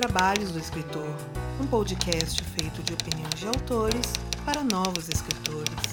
Trabalhos do Escritor, um podcast feito de opiniões de autores para novos escritores.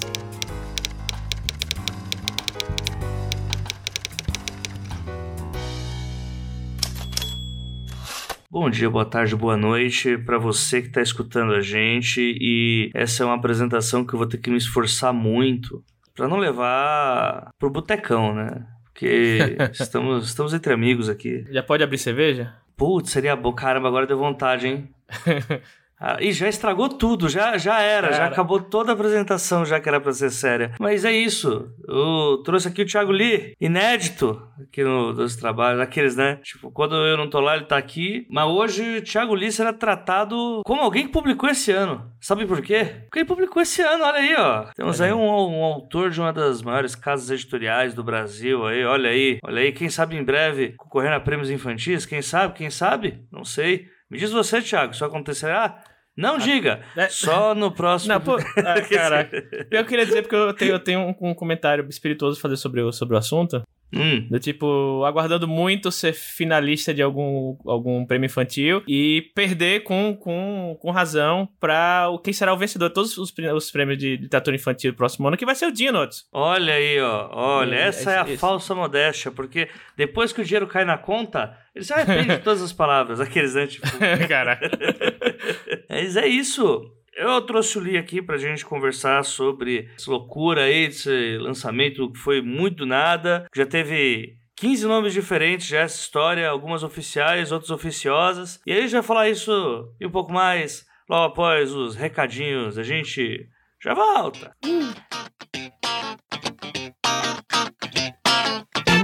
Bom dia, boa tarde, boa noite para você que está escutando a gente e essa é uma apresentação que eu vou ter que me esforçar muito para não levar pro botecão, né? Porque estamos, estamos entre amigos aqui. Já pode abrir cerveja? Putz, seria bom. Caramba, agora deu vontade, hein? Ah, e já estragou tudo, já, já era, Cara. já acabou toda a apresentação, já que era pra ser séria. Mas é isso. Eu trouxe aqui o Thiago Lee, inédito aqui no, dos trabalhos, aqueles, né? Tipo, quando eu não tô lá, ele tá aqui. Mas hoje o Thiago Lee será tratado como alguém que publicou esse ano. Sabe por quê? Porque ele publicou esse ano, olha aí, ó. Temos aí um, um autor de uma das maiores casas editoriais do Brasil aí, olha aí, olha aí. Quem sabe em breve concorrendo a prêmios infantis? Quem sabe? Quem sabe? Não sei. Me diz você, Thiago, isso acontecerá? Não ah, diga, é... só no próximo. Não, pô, ah, caraca. eu queria dizer porque eu tenho, eu tenho um, um comentário espirituoso a fazer sobre o, sobre o assunto. Hum. Do tipo, aguardando muito ser finalista de algum, algum prêmio infantil e perder com, com, com razão pra o, quem será o vencedor de todos os, os prêmios de literatura infantil do próximo ano, que vai ser o Dinotes. Olha aí, ó. Olha, e, essa é, é a esse. falsa modéstia, porque depois que o dinheiro cai na conta, ele se arrepende de todas as palavras, aqueles, né? Tipo... Cara. Mas é isso. Eu trouxe o Lee aqui pra gente conversar sobre essa loucura aí, esse lançamento que foi muito nada. Já teve 15 nomes diferentes já essa história, algumas oficiais, outras oficiosas. E aí a vai falar isso e um pouco mais logo após os recadinhos. A gente já volta.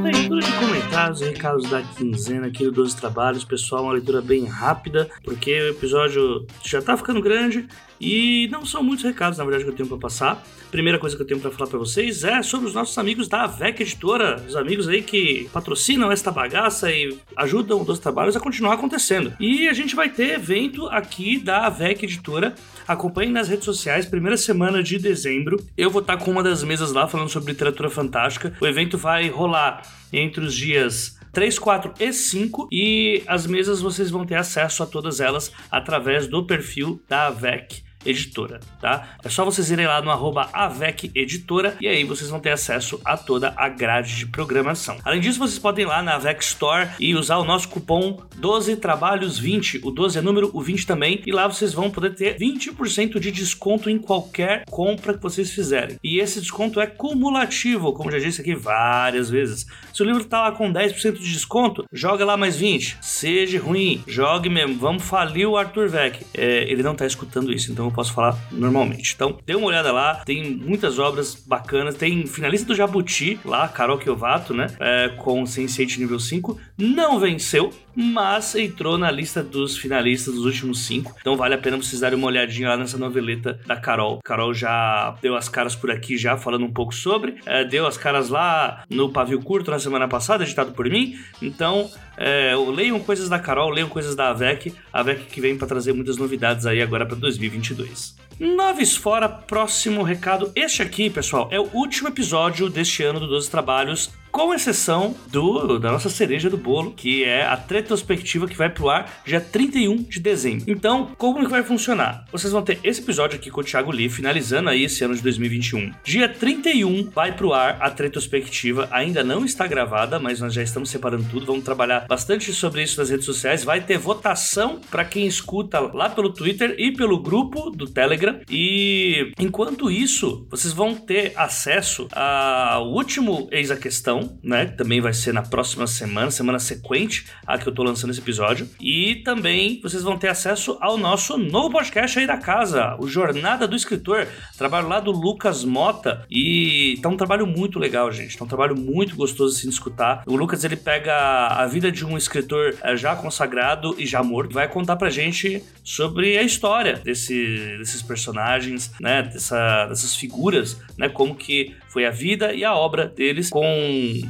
Leitura de comentários e recados da quinzena aqui do 12 Trabalhos. Pessoal, uma leitura bem rápida, porque o episódio já tá ficando grande e não são muitos recados, na verdade, que eu tenho para passar. Primeira coisa que eu tenho para falar para vocês é sobre os nossos amigos da VEC Editora, os amigos aí que patrocinam esta bagaça e ajudam os trabalhos a continuar acontecendo. E a gente vai ter evento aqui da VEC Editora. Acompanhe nas redes sociais, primeira semana de dezembro. Eu vou estar com uma das mesas lá falando sobre literatura fantástica. O evento vai rolar entre os dias 3, 4 e 5 e as mesas vocês vão ter acesso a todas elas através do perfil da VEC Editora, tá? É só vocês irem lá no arroba Avec Editora e aí vocês vão ter acesso a toda a grade de programação. Além disso, vocês podem ir lá na Avec Store e usar o nosso cupom 12 trabalhos 20. O 12 é número, o 20 também, e lá vocês vão poder ter 20% de desconto em qualquer compra que vocês fizerem. E esse desconto é cumulativo, como já disse aqui várias vezes. Se o livro tá lá com 10% de desconto, joga lá mais 20. Seja ruim, jogue mesmo. Vamos falir o Arthur Vec. É, ele não tá escutando isso, então posso falar normalmente. Então, dê uma olhada lá, tem muitas obras bacanas. Tem finalista do Jabuti lá, Carol Kiovato, né? É, com Sense8 nível 5. Não venceu, mas entrou na lista dos finalistas dos últimos cinco. Então vale a pena vocês darem uma olhadinha lá nessa noveleta da Carol. Carol já deu as caras por aqui, já falando um pouco sobre. É, deu as caras lá no Pavio Curto na semana passada, editado por mim. Então, é, leiam coisas da Carol, leiam coisas da AVEC. A AVEC que vem para trazer muitas novidades aí agora para 2022. Noves fora, próximo recado. Este aqui, pessoal, é o último episódio deste ano do 12 Trabalhos com exceção do da nossa cereja do bolo, que é a retrospectiva que vai pro ar dia 31 de dezembro. Então, como que vai funcionar? Vocês vão ter esse episódio aqui com o Thiago Lee, finalizando aí esse ano de 2021. Dia 31 vai pro ar a retrospectiva, ainda não está gravada, mas nós já estamos separando tudo, vamos trabalhar bastante sobre isso nas redes sociais, vai ter votação para quem escuta lá pelo Twitter e pelo grupo do Telegram. E enquanto isso, vocês vão ter acesso ao último Eis a Questão, né? Também vai ser na próxima semana, semana sequente a que eu tô lançando esse episódio. E também vocês vão ter acesso ao nosso novo podcast aí da casa, o Jornada do Escritor. Trabalho lá do Lucas Mota. E tá um trabalho muito legal, gente. Tá um trabalho muito gostoso assim, de escutar. O Lucas ele pega a vida de um escritor eh, já consagrado e já morto. Vai contar pra gente sobre a história desse, desses personagens, né? Dessa, dessas figuras, né? Como que foi a vida e a obra deles, com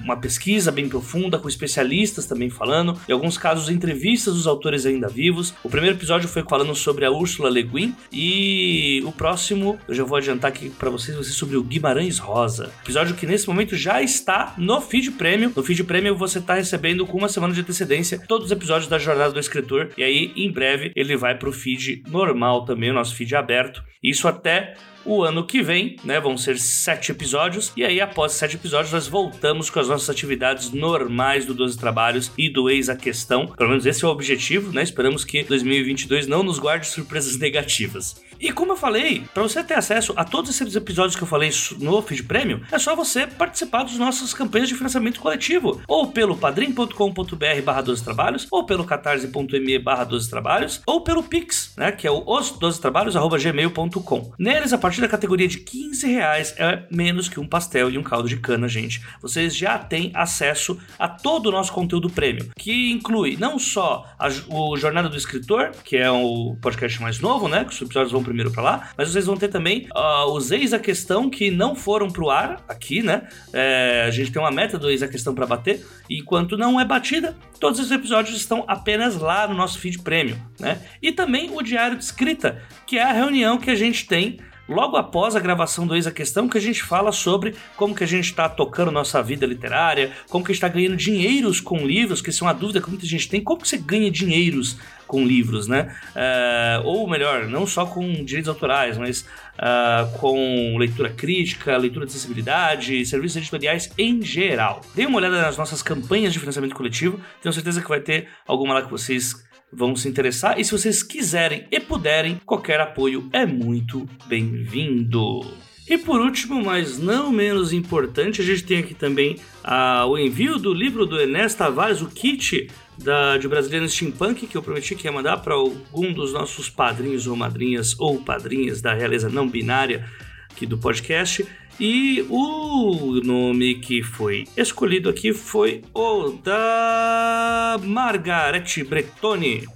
uma pesquisa bem profunda, com especialistas também falando, em alguns casos entrevistas dos autores ainda vivos. O primeiro episódio foi falando sobre a Ursula Le Guin e o próximo, eu já vou adiantar aqui para vocês, vai ser sobre o Guimarães Rosa. Episódio que nesse momento já está no feed premium. No feed premium você está recebendo com uma semana de antecedência todos os episódios da Jornada do Escritor e aí em breve ele vai para o feed normal também, o nosso feed aberto. Isso até o ano que vem, né? Vão ser sete episódios. E aí, após sete episódios, nós voltamos com as nossas atividades normais do 12 Trabalhos e do Eis a Questão. Pelo menos esse é o objetivo, né? Esperamos que 2022 não nos guarde surpresas negativas. E como eu falei, para você ter acesso a todos esses episódios que eu falei no Feed Premium, é só você participar das nossas campanhas de financiamento coletivo, ou pelo padrim.com.br barra 12 trabalhos, ou pelo catarse.me barra 12 trabalhos, ou pelo Pix, né, que é o os 12 trabalhos arroba gmail.com. Neles, a partir da categoria de 15 reais, é menos que um pastel e um caldo de cana, gente. Vocês já têm acesso a todo o nosso conteúdo premium, que inclui não só a, o Jornada do Escritor, que é o podcast mais novo, né, que os episódios vão primeiro para lá, mas vocês vão ter também uh, os Eis a Questão que não foram pro ar aqui, né? É, a gente tem uma meta do Eis a Questão para bater, e enquanto não é batida, todos os episódios estão apenas lá no nosso feed premium, né? E também o Diário de Escrita, que é a reunião que a gente tem logo após a gravação do Eis a Questão, que a gente fala sobre como que a gente está tocando nossa vida literária, como que está ganhando dinheiros com livros, que isso é uma dúvida que muita gente tem, como que você ganha dinheiros com livros, né? Uh, ou melhor, não só com direitos autorais, mas uh, com leitura crítica, leitura de acessibilidade, serviços editoriais em geral. Dê uma olhada nas nossas campanhas de financiamento coletivo, tenho certeza que vai ter alguma lá que vocês vão se interessar. E se vocês quiserem e puderem, qualquer apoio é muito bem-vindo. E por último, mas não menos importante, a gente tem aqui também ah, o envio do livro do Enes Tavares, o kit da, de Brasiliano Steampunk, que eu prometi que ia mandar para algum dos nossos padrinhos ou madrinhas ou padrinhas da realeza não binária aqui do podcast. E o nome que foi escolhido aqui foi o da Margarete Bretoni.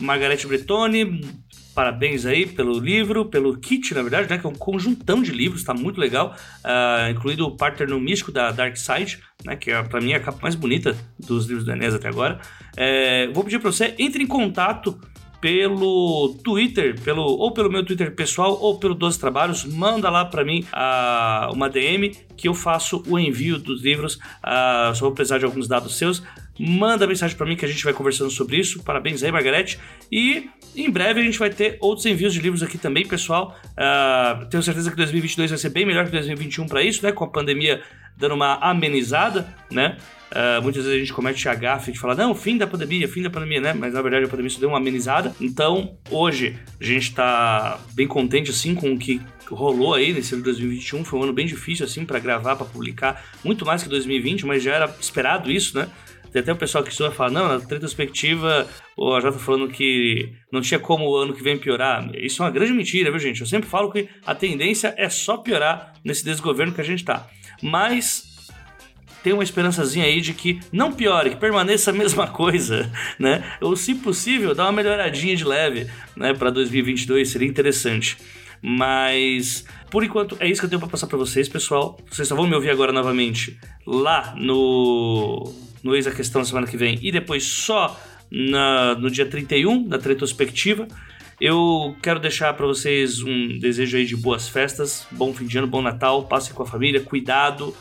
Margarete Bretoni, parabéns aí pelo livro, pelo kit, na verdade, né, que é um conjuntão de livros, está muito legal, uh, incluído o Parter no Místico da Dark Side, né, que é, para mim é a capa mais bonita dos livros do Enes até agora. É, vou pedir para você, entre em contato pelo Twitter, pelo, ou pelo meu Twitter pessoal, ou pelo 12 Trabalhos, manda lá para mim uma DM que eu faço o envio dos livros. Só vou precisar de alguns dados seus. Manda mensagem para mim que a gente vai conversando sobre isso. Parabéns aí, Margarete. E em breve a gente vai ter outros envios de livros aqui também, pessoal. Uh, tenho certeza que 2022 vai ser bem melhor que 2021 para isso, né? Com a pandemia dando uma amenizada, né? Uh, muitas vezes a gente comete a gafe de falar, não, fim da pandemia, fim da pandemia, né? Mas na verdade a pandemia só deu uma amenizada. Então, hoje, a gente está bem contente, assim, com o que rolou aí nesse ano de 2021. Foi um ano bem difícil, assim, para gravar, para publicar. Muito mais que 2020, mas já era esperado isso, né? Tem até o pessoal que estuda fala, não, na retrospectiva, o AJ tá falando que não tinha como o ano que vem piorar. Isso é uma grande mentira, viu, gente? Eu sempre falo que a tendência é só piorar nesse desgoverno que a gente tá. Mas tem uma esperançazinha aí de que não piore, que permaneça a mesma coisa, né? Ou se possível, dá uma melhoradinha de leve, né, para 2022, seria interessante. Mas por enquanto é isso que eu tenho para passar para vocês, pessoal. Vocês só vão me ouvir agora novamente lá no no a Questão na semana que vem e depois só na, no dia 31 da retrospectiva. Eu quero deixar para vocês um desejo aí de boas festas, bom fim de ano, bom Natal, passem com a família, cuidado,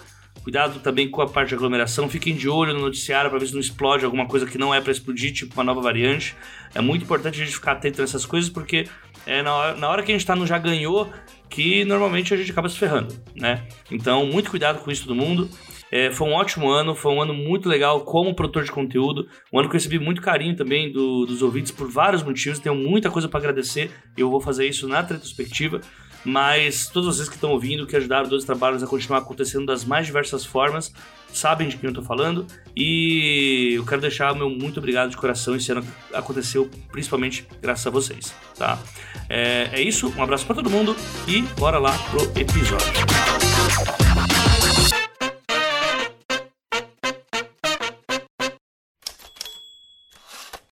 Cuidado também com a parte de aglomeração. Fiquem de olho no noticiário para ver se não explode alguma coisa que não é para explodir, tipo uma nova variante. É muito importante a gente ficar atento nessas coisas, porque é na hora, na hora que a gente está no já ganhou que normalmente a gente acaba se ferrando, né? Então, muito cuidado com isso todo mundo. É, foi um ótimo ano, foi um ano muito legal como produtor de conteúdo. Um ano que eu recebi muito carinho também do, dos ouvintes por vários motivos. Tenho muita coisa para agradecer e eu vou fazer isso na retrospectiva mas todos vocês que estão ouvindo, que ajudaram os trabalhos a continuar acontecendo das mais diversas formas, sabem de quem eu estou falando e eu quero deixar o meu muito obrigado de coração. Esse ano aconteceu principalmente graças a vocês, tá? É, é isso, um abraço para todo mundo e bora lá pro episódio.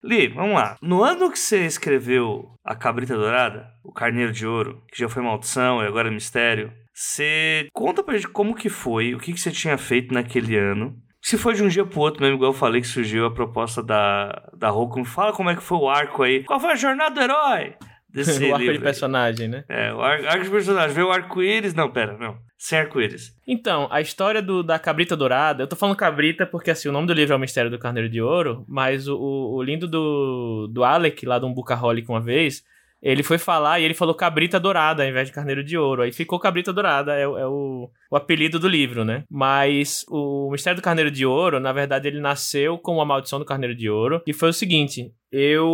Li, vamos lá. No ano que você escreveu A Cabrita Dourada, O Carneiro de Ouro, que já foi maldição e agora é mistério, Você conta pra gente como que foi, o que, que você tinha feito naquele ano. Se foi de um dia pro outro mesmo, igual eu falei que surgiu a proposta da, da Roku, fala como é que foi o arco aí. Qual foi a jornada do herói? Desse o arco livro de personagem, né? É, o arco de personagem. Veio o arco-íris. Não, pera, não. Sem arco-íris. Então, a história do, da cabrita dourada, eu tô falando cabrita porque assim, o nome do livro é o Mistério do Carneiro de Ouro, mas o, o, o lindo do, do Alec, lá do Umbucaholic uma vez, ele foi falar e ele falou cabrita dourada ao invés de carneiro de ouro. Aí ficou cabrita dourada, é, é o, o apelido do livro, né? Mas o Mistério do Carneiro de Ouro, na verdade, ele nasceu com a Maldição do Carneiro de Ouro. E foi o seguinte: eu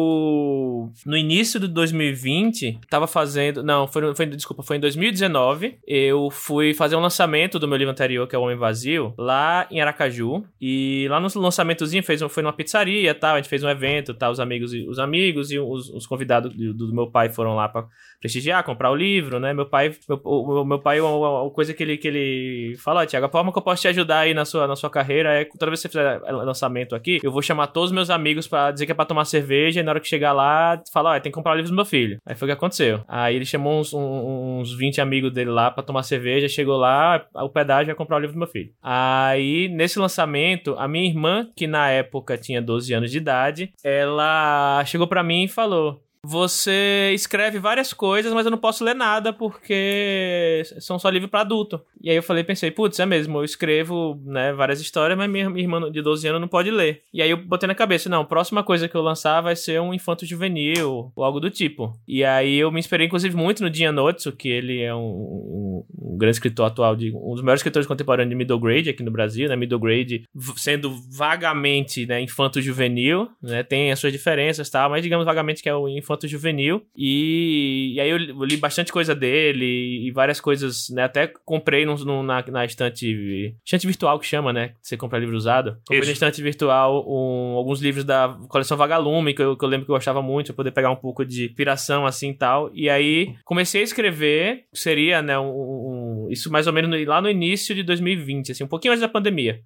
no início de 2020 tava fazendo, não, foi, foi desculpa, foi em 2019, eu fui fazer um lançamento do meu livro anterior, que é O Homem Vazio, lá em Aracaju, e lá no lançamentozinho fez, foi numa pizzaria, tal, a gente fez um evento, tal, os amigos os amigos e os, os convidados do, do, meu pai foram lá para prestigiar, comprar o livro, né? Meu pai, meu, o, meu pai, uma, coisa que ele que ele fala, Tiago, a forma que eu posso te ajudar aí na sua na sua carreira é toda vez que você fizer lançamento aqui, eu vou chamar todos os meus amigos para dizer que é para tomar cerveja e na hora que chegar lá, fala, ó, tem que comprar o livro do meu filho. Aí foi o que aconteceu. Aí ele chamou uns, uns 20 amigos dele lá para tomar cerveja, chegou lá, o pedágio vai comprar o livro do meu filho. Aí, nesse lançamento, a minha irmã, que na época tinha 12 anos de idade, ela chegou para mim e falou: você escreve várias coisas, mas eu não posso ler nada porque são só livros para adulto. E aí eu falei, pensei, putz, é mesmo, eu escrevo, né, várias histórias, mas minha, irmã de 12 anos não pode ler. E aí eu botei na cabeça, não, próxima coisa que eu lançar vai ser um infanto juvenil ou algo do tipo. E aí eu me inspirei inclusive muito no Dian Notso, que ele é um, um, um, grande escritor atual de um dos maiores escritores contemporâneos de middle grade aqui no Brasil, né, middle grade sendo vagamente, né, infanto juvenil, né, tem as suas diferenças, tal, mas digamos vagamente que é o infanto infanto juvenil. E, e aí eu li bastante coisa dele e várias coisas, né? Até comprei no, no, na, na estante, estante virtual que chama, né? Você compra livro usado. Comprei Isso. na estante virtual um, alguns livros da coleção Vagalume, que eu, que eu lembro que eu gostava muito, pra poder pegar um pouco de inspiração assim e tal. E aí comecei a escrever, seria, né? Um, um, isso mais ou menos lá no início de 2020, assim, um pouquinho antes da pandemia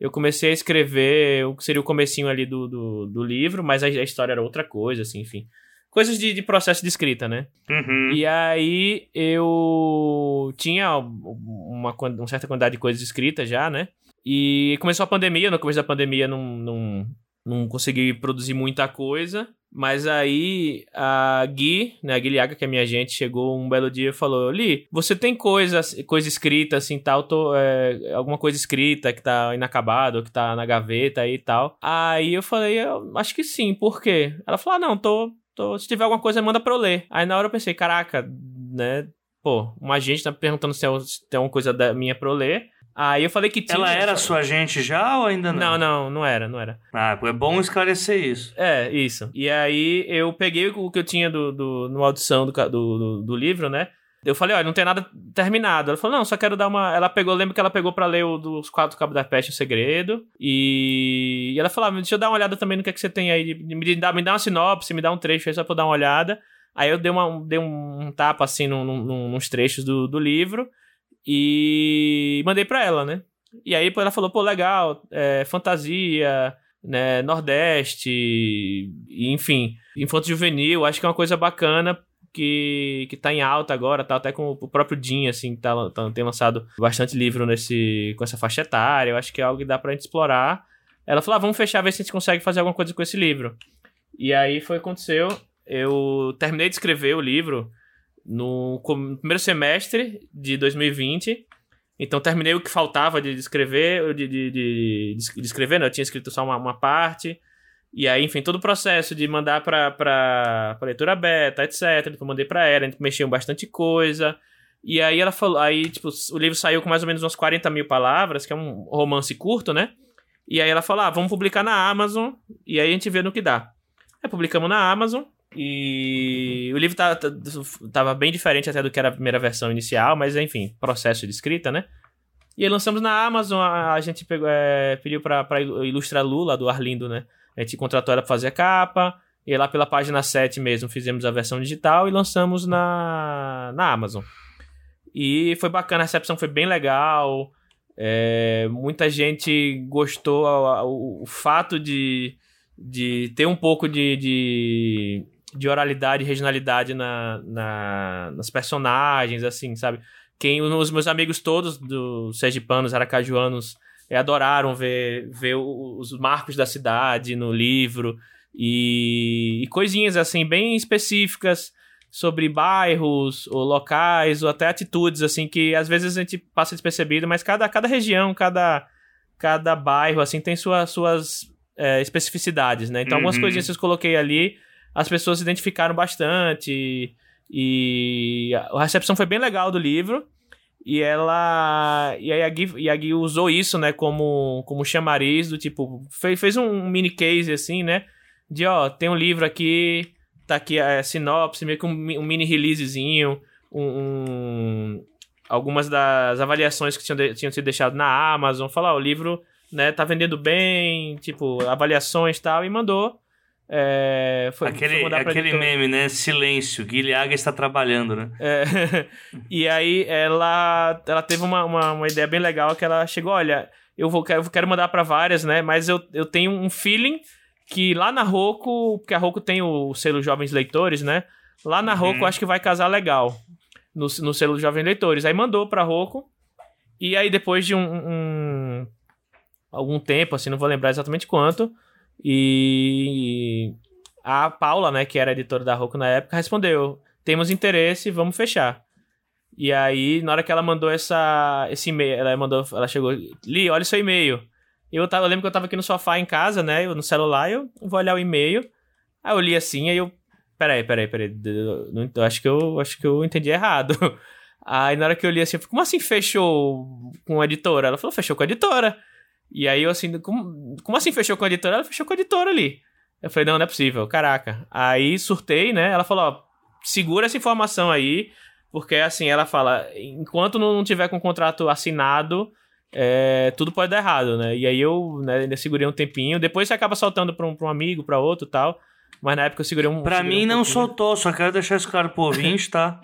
eu comecei a escrever o que seria o comecinho ali do, do, do livro, mas a, a, história era outra coisa, assim, enfim coisas de, de processo de escrita, né? Uhum. E aí eu tinha uma, uma certa quantidade de coisas escritas já, né? E começou a pandemia, no começo da pandemia não, não, não consegui produzir muita coisa, mas aí a Gui, né, a Guilhaga, que é minha agente, chegou um belo dia e falou: Li, você tem coisa, coisa escrita assim tal, tô, é, alguma coisa escrita que tá inacabada, que tá na gaveta e tal. Aí eu falei: eu acho que sim, por quê? Ela falou: ah, não, tô, Tô, se tiver alguma coisa, manda pra eu ler. Aí na hora eu pensei, caraca, né? Pô, uma agente tá perguntando se, é, se tem alguma coisa da minha pra eu ler. Aí eu falei que tinha. Ela era sua agente já ou ainda não? Não, não, não era, não era. Ah, é bom esclarecer isso. É, isso. E aí eu peguei o que eu tinha do, do, no audição do, do, do, do livro, né? Eu falei, olha, não tem nada terminado. Ela falou, não, só quero dar uma. Ela pegou, lembro que ela pegou para ler o dos quatro cabos da peste, o segredo. E... e ela falou, ah, deixa eu dar uma olhada também no que, é que você tem aí. Me dá, me dá uma sinopse, me dá um trecho aí só pra eu dar uma olhada. Aí eu dei, uma, dei um, tapa assim nos trechos do, do livro e mandei pra ela, né? E aí ela falou, pô, legal, é, fantasia, né, Nordeste, enfim, infanto juvenil, acho que é uma coisa bacana que, que tá em alta agora, tá até com o próprio Jim, assim, tá, tá, tem lançado bastante livro nesse, com essa faixa etária, eu acho que é algo que dá pra gente explorar. Ela falou, ah, vamos fechar, ver se a gente consegue fazer alguma coisa com esse livro. E aí foi o que aconteceu, eu terminei de escrever o livro no primeiro semestre de 2020, então terminei o que faltava de escrever, de, de, de, de escrever, né? Eu tinha escrito só uma, uma parte, e aí, enfim, todo o processo de mandar pra, pra, pra leitura beta, etc. Depois mandei pra ela, a gente mexeu bastante coisa. E aí ela falou, aí, tipo, o livro saiu com mais ou menos umas 40 mil palavras, que é um romance curto, né? E aí ela falou, ah, vamos publicar na Amazon, e aí a gente vê no que dá. Aí publicamos na Amazon, e o livro tá, tá, tava bem diferente até do que era a primeira versão inicial, mas enfim, processo de escrita, né? E aí lançamos na Amazon, a, a gente pegou, é, pediu pra ilustrar Lula, do Arlindo, né? A gente contratou ela para fazer a capa. E lá pela página 7 mesmo fizemos a versão digital e lançamos na, na Amazon. E foi bacana, a recepção foi bem legal. É, muita gente gostou. O, o, fato de, de ter um pouco de, de, de oralidade e regionalidade na, na, nas personagens, assim, sabe? quem os meus amigos todos dos sergipanos, aracajuanos, adoraram ver, ver os marcos da cidade no livro e, e coisinhas assim bem específicas sobre bairros ou locais ou até atitudes assim que às vezes a gente passa despercebido, mas cada, cada região, cada, cada bairro assim tem sua, suas é, especificidades, né? Então uhum. algumas coisinhas que eu coloquei ali, as pessoas se identificaram bastante e a recepção foi bem legal do livro. E ela. E aí a Gui, e a Gui usou isso, né, como, como chamariz do tipo. Fez, fez um mini case assim, né? De ó, tem um livro aqui, tá aqui a sinopse, meio que um, um mini releasezinho, um, um, algumas das avaliações que tinham, de, tinham sido deixadas na Amazon. Falar, o livro, né, tá vendendo bem, tipo, avaliações e tal, e mandou. É, foi, aquele foi aquele meme, né? Silêncio, Guilhaga está trabalhando, né? É, e aí ela, ela teve uma, uma, uma, ideia bem legal que ela chegou, olha, eu vou quero, quero mandar para várias, né? Mas eu, eu tenho um feeling que lá na Roku, porque a Roku tem o selo Jovens Leitores, né? Lá na Roku uhum. acho que vai casar legal no, no selo Jovens Leitores. Aí mandou pra Roku e aí depois de um, um algum tempo, assim, não vou lembrar exatamente quanto, e a Paula, né, que era editora da Roku na época, respondeu: temos interesse, vamos fechar. E aí, na hora que ela mandou essa, esse e-mail, ela mandou, ela chegou, Li, olha seu e-mail. Eu, tava, eu lembro que eu tava aqui no sofá em casa, né, no celular, eu vou olhar o e-mail. Aí eu li assim, aí eu, peraí, peraí, peraí, eu, acho que eu, acho que eu entendi errado. Aí na hora que eu li assim, eu falei, como assim fechou com a editora? Ela falou, fechou com a editora. E aí eu assim, como, como assim fechou com a editora? Ela fechou com a editora ali. Eu falei, não, não é possível, caraca. Aí surtei, né? Ela falou, ó, segura essa informação aí, porque assim, ela fala, enquanto não tiver com o contrato assinado, é, tudo pode dar errado, né? E aí eu né, ainda segurei um tempinho, depois você acaba soltando pra um, pra um amigo, pra outro tal. Mas na época eu segurei um. Pra segurei mim um não pouquinho. soltou, só quero deixar esse claro pro ouvinte, tá?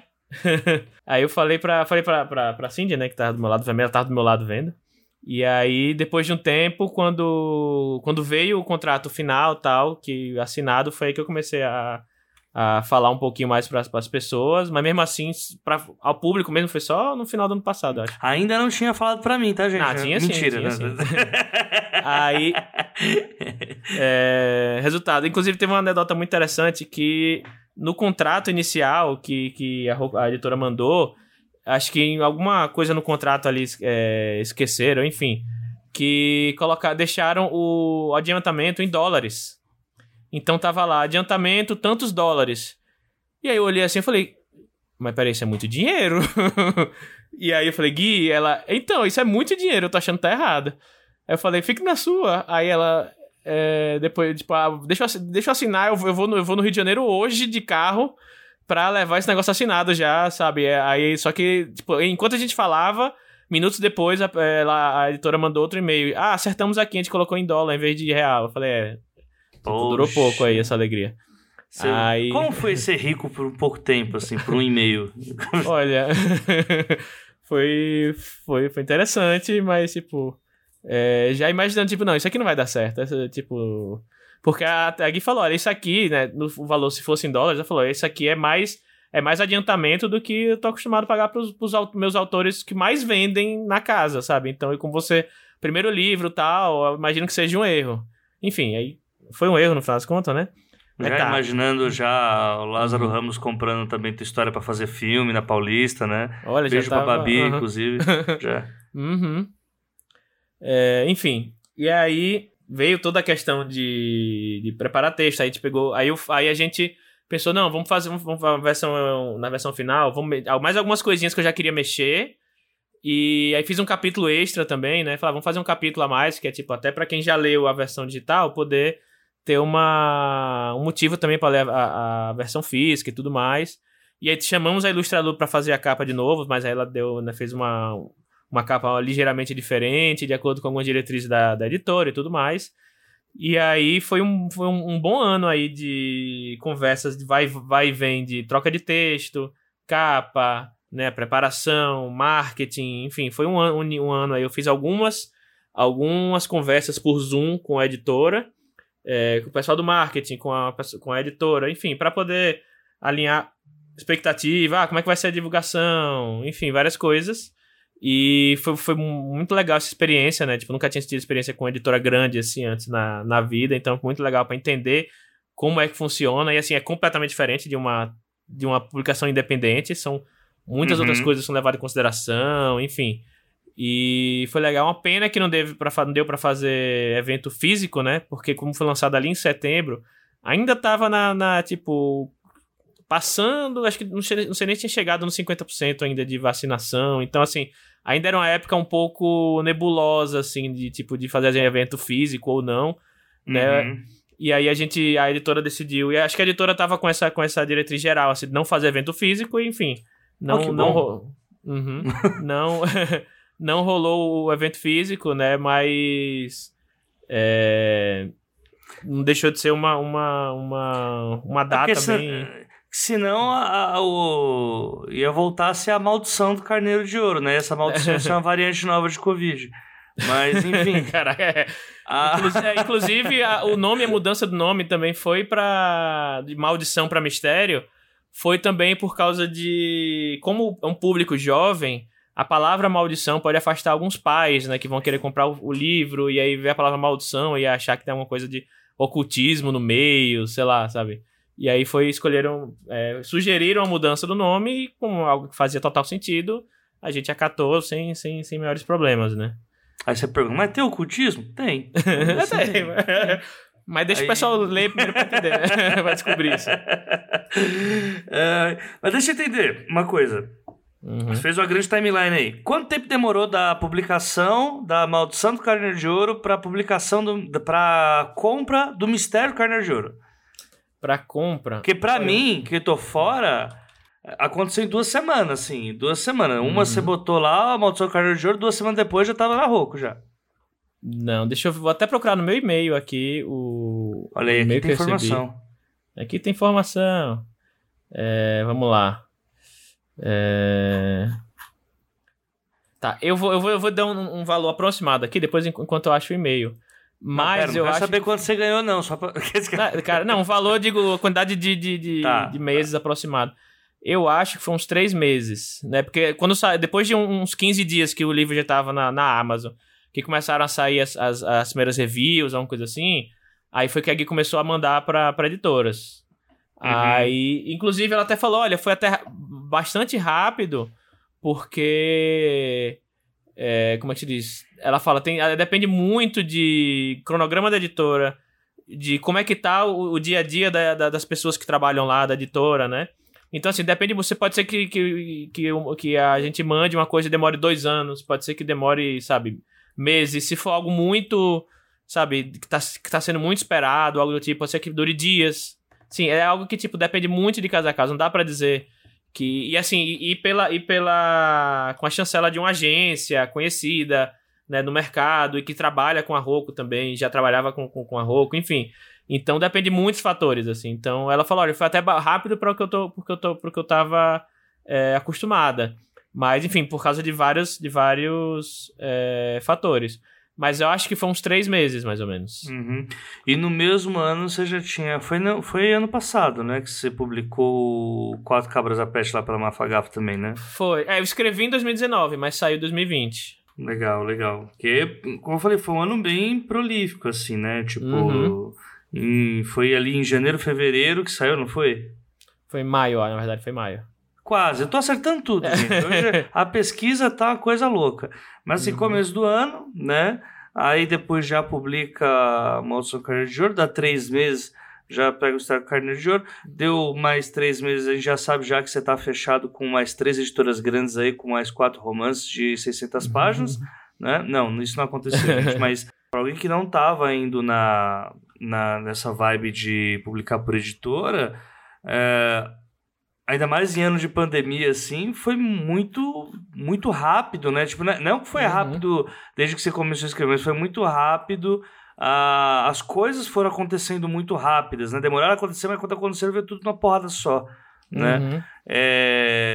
aí eu falei pra, falei pra, pra, pra Cindy, né, que tava do meu lado, ela tava do meu lado vendo. E aí, depois de um tempo, quando, quando veio o contrato final tal, que assinado, foi aí que eu comecei a, a falar um pouquinho mais para as pessoas, mas mesmo assim, pra, ao público mesmo, foi só no final do ano passado, acho. Ainda não tinha falado para mim, tá, gente? Não, tinha Mentira, sim, tinha né? Aí, é, resultado. Inclusive, teve uma anedota muito interessante que no contrato inicial que, que a, a editora mandou, acho que em alguma coisa no contrato ali é, esqueceram, enfim, que colocar, deixaram o adiantamento em dólares. Então tava lá, adiantamento, tantos dólares. E aí eu olhei assim e falei, mas peraí, isso é muito dinheiro. e aí eu falei, Gui, ela, então, isso é muito dinheiro, eu tô achando que tá errado. Aí eu falei, fique na sua. Aí ela, é, depois, tipo, ah, deixa, eu, deixa eu assinar, eu, eu, vou no, eu vou no Rio de Janeiro hoje de carro pra levar esse negócio assinado já, sabe? É, aí, só que, tipo, enquanto a gente falava, minutos depois a, a, a editora mandou outro e-mail. Ah, acertamos aqui, a gente colocou em dólar em vez de real. Eu falei, é. Tipo, durou pouco aí essa alegria. aí... Como foi ser rico por um pouco tempo, assim, por um e-mail? Olha, foi, foi, foi interessante, mas, tipo, é, já imaginando, tipo, não, isso aqui não vai dar certo. Essa, tipo, porque a, a Gui falou, olha, isso aqui, né, no o valor se fosse em dólares, ela falou, isso aqui é mais é mais adiantamento do que eu tô acostumado a pagar pros, pros meus autores que mais vendem na casa, sabe? Então, e com você, primeiro livro tal, imagino que seja um erro. Enfim, aí foi um erro no final das contas, né? Já tá. imaginando já o Lázaro uhum. Ramos comprando também tua história para fazer filme na Paulista, né? Olha, Beijo já tava... pra Babi, uhum. inclusive. já. Uhum. É, enfim, e aí veio toda a questão de, de preparar texto. Aí a pegou. Aí, aí a gente pensou, não, vamos fazer uma versão, na versão final, vamos, mais algumas coisinhas que eu já queria mexer. E aí fiz um capítulo extra também, né? Falar, vamos fazer um capítulo a mais, que é tipo, até para quem já leu a versão digital, poder ter uma, um motivo também para ler a, a, versão física e tudo mais. E aí chamamos a ilustradora para fazer a capa de novo, mas aí ela deu, né, fez uma, uma capa ligeiramente diferente, de acordo com algumas diretrizes da, da editora e tudo mais. E aí foi um, foi um, um, bom ano aí de conversas de vai, vai e vem de troca de texto, capa, né, preparação, marketing, enfim, foi um, um, um ano aí. Eu fiz algumas, algumas conversas por Zoom com a editora, é, com o pessoal do marketing, com a, com a editora, enfim, para poder alinhar expectativa, ah, como é que vai ser a divulgação, enfim, várias coisas. E foi, foi muito legal essa experiência, né? Tipo, nunca tinha tido experiência com editora grande assim antes na, na vida, então foi muito legal para entender como é que funciona. E assim, é completamente diferente de uma, de uma publicação independente. São muitas uhum. outras coisas que são levadas em consideração, enfim. E foi legal. Uma pena que não, deve pra, não deu para fazer evento físico, né? Porque como foi lançado ali em setembro, ainda tava na, na tipo, passando, acho que não sei, não sei nem se tinha chegado nos 50% ainda de vacinação. Então, assim, ainda era uma época um pouco nebulosa, assim, de tipo, de fazer evento físico ou não, né? Uhum. E aí a gente, a editora decidiu, e acho que a editora tava com essa, com essa diretriz geral, assim, não fazer evento físico, e, enfim, não, oh, não, uhum, não, não rolou o evento físico, né? Mas é, não deixou de ser uma, uma, uma, uma é data é bem Senão a, a, o... ia voltar a ser a maldição do carneiro de ouro, né? Essa maldição ia ser uma variante nova de Covid. Mas, enfim. Caraca, é. a... É, inclusive, a, o nome, a mudança do nome também foi para de maldição para mistério. Foi também por causa de. Como é um público jovem, a palavra maldição pode afastar alguns pais, né? Que vão querer comprar o, o livro e aí ver a palavra maldição e achar que tem alguma coisa de ocultismo no meio, sei lá, sabe? E aí foi, escolheram, é, sugeriram a mudança do nome e como algo que fazia total sentido, a gente acatou sem, sem, sem maiores problemas, né? Aí você pergunta, mas tem ocultismo? Tem. tem. Mas deixa aí... o pessoal ler primeiro pra entender, né? Vai descobrir isso. É, mas deixa eu entender uma coisa. Uhum. Você fez uma grande timeline aí. Quanto tempo demorou da publicação da Maldição do Carneiro de Ouro pra publicação do, pra compra do Mistério do Carneiro de Ouro? Para compra. Porque para mim, que eu tô fora, aconteceu em duas semanas, assim. Duas semanas. Uhum. Uma você botou lá, a Maldição do Carneiro de Ouro, duas semanas depois já tava na Roco já. Não, deixa eu vou até procurar no meu e-mail aqui o. Olha aí, aqui tem informação. Aqui tem informação. É, vamos lá. É... Tá, eu vou, eu vou, eu vou dar um, um valor aproximado aqui, depois enquanto eu acho o e-mail. Mas não, pera, eu não acho. saber quanto você ganhou, não. Só pra... não, cara, não, valor, digo, quantidade de, de, de, tá, de meses tá. aproximado. Eu acho que foi uns três meses, né? Porque quando sa... depois de uns 15 dias que o livro já tava na, na Amazon, que começaram a sair as, as, as primeiras reviews, alguma coisa assim, aí foi que a Gui começou a mandar para editoras. Uhum. Aí, inclusive, ela até falou: olha, foi até bastante rápido, porque. É, como é que se diz? ela fala, tem, depende muito de cronograma da editora, de como é que tá o, o dia a dia da, da, das pessoas que trabalham lá, da editora, né? Então, assim, depende, você pode ser que, que, que, que a gente mande uma coisa e demore dois anos, pode ser que demore, sabe, meses. Se for algo muito, sabe, que tá, que tá sendo muito esperado, algo do tipo, pode ser que dure dias. Sim, é algo que, tipo, depende muito de casa a casa, não dá para dizer que... E, assim, e, e, pela, e pela... com a chancela de uma agência conhecida né, no mercado e que trabalha com a Roku também, já trabalhava com, com, com a Roku, enfim. Então depende de muitos fatores, assim. Então ela falou, olha, foi até rápido para o que eu tô, porque eu tô, porque eu tava é, acostumada. Mas, enfim, por causa de vários, de vários é, fatores. Mas eu acho que foi uns três meses, mais ou menos. Uhum. E no mesmo ano você já tinha. Foi, no, foi ano passado, né? Que você publicou Quatro Cabras a Peste lá pela Mafagaf também, né? Foi. É, eu escrevi em 2019, mas saiu em 2020. Legal, legal. Porque, como eu falei, foi um ano bem prolífico, assim, né? Tipo, uhum. em, foi ali em janeiro, fevereiro que saiu, não foi? Foi em maio, na verdade, foi maio. Quase, eu tô acertando tudo, gente. Hoje a pesquisa tá uma coisa louca. Mas assim, uhum. começo do ano, né? Aí depois já publica Maldição Carneiro de Ouro, dá três meses já pega o Star Carneiro de Ouro. Deu mais três meses, a gente já sabe já que você está fechado com mais três editoras grandes aí, com mais quatro romances de 600 uhum. páginas, né? Não, isso não aconteceu, gente, mas para alguém que não estava indo na, na, nessa vibe de publicar por editora, é, ainda mais em ano de pandemia, assim, foi muito, muito rápido, né? Tipo, não é que foi uhum. rápido desde que você começou a escrever, mas foi muito rápido ah, as coisas foram acontecendo muito rápidas, né? Demoraram a acontecer, mas quando aconteceram, veio tudo numa porrada só, né? Uhum. É...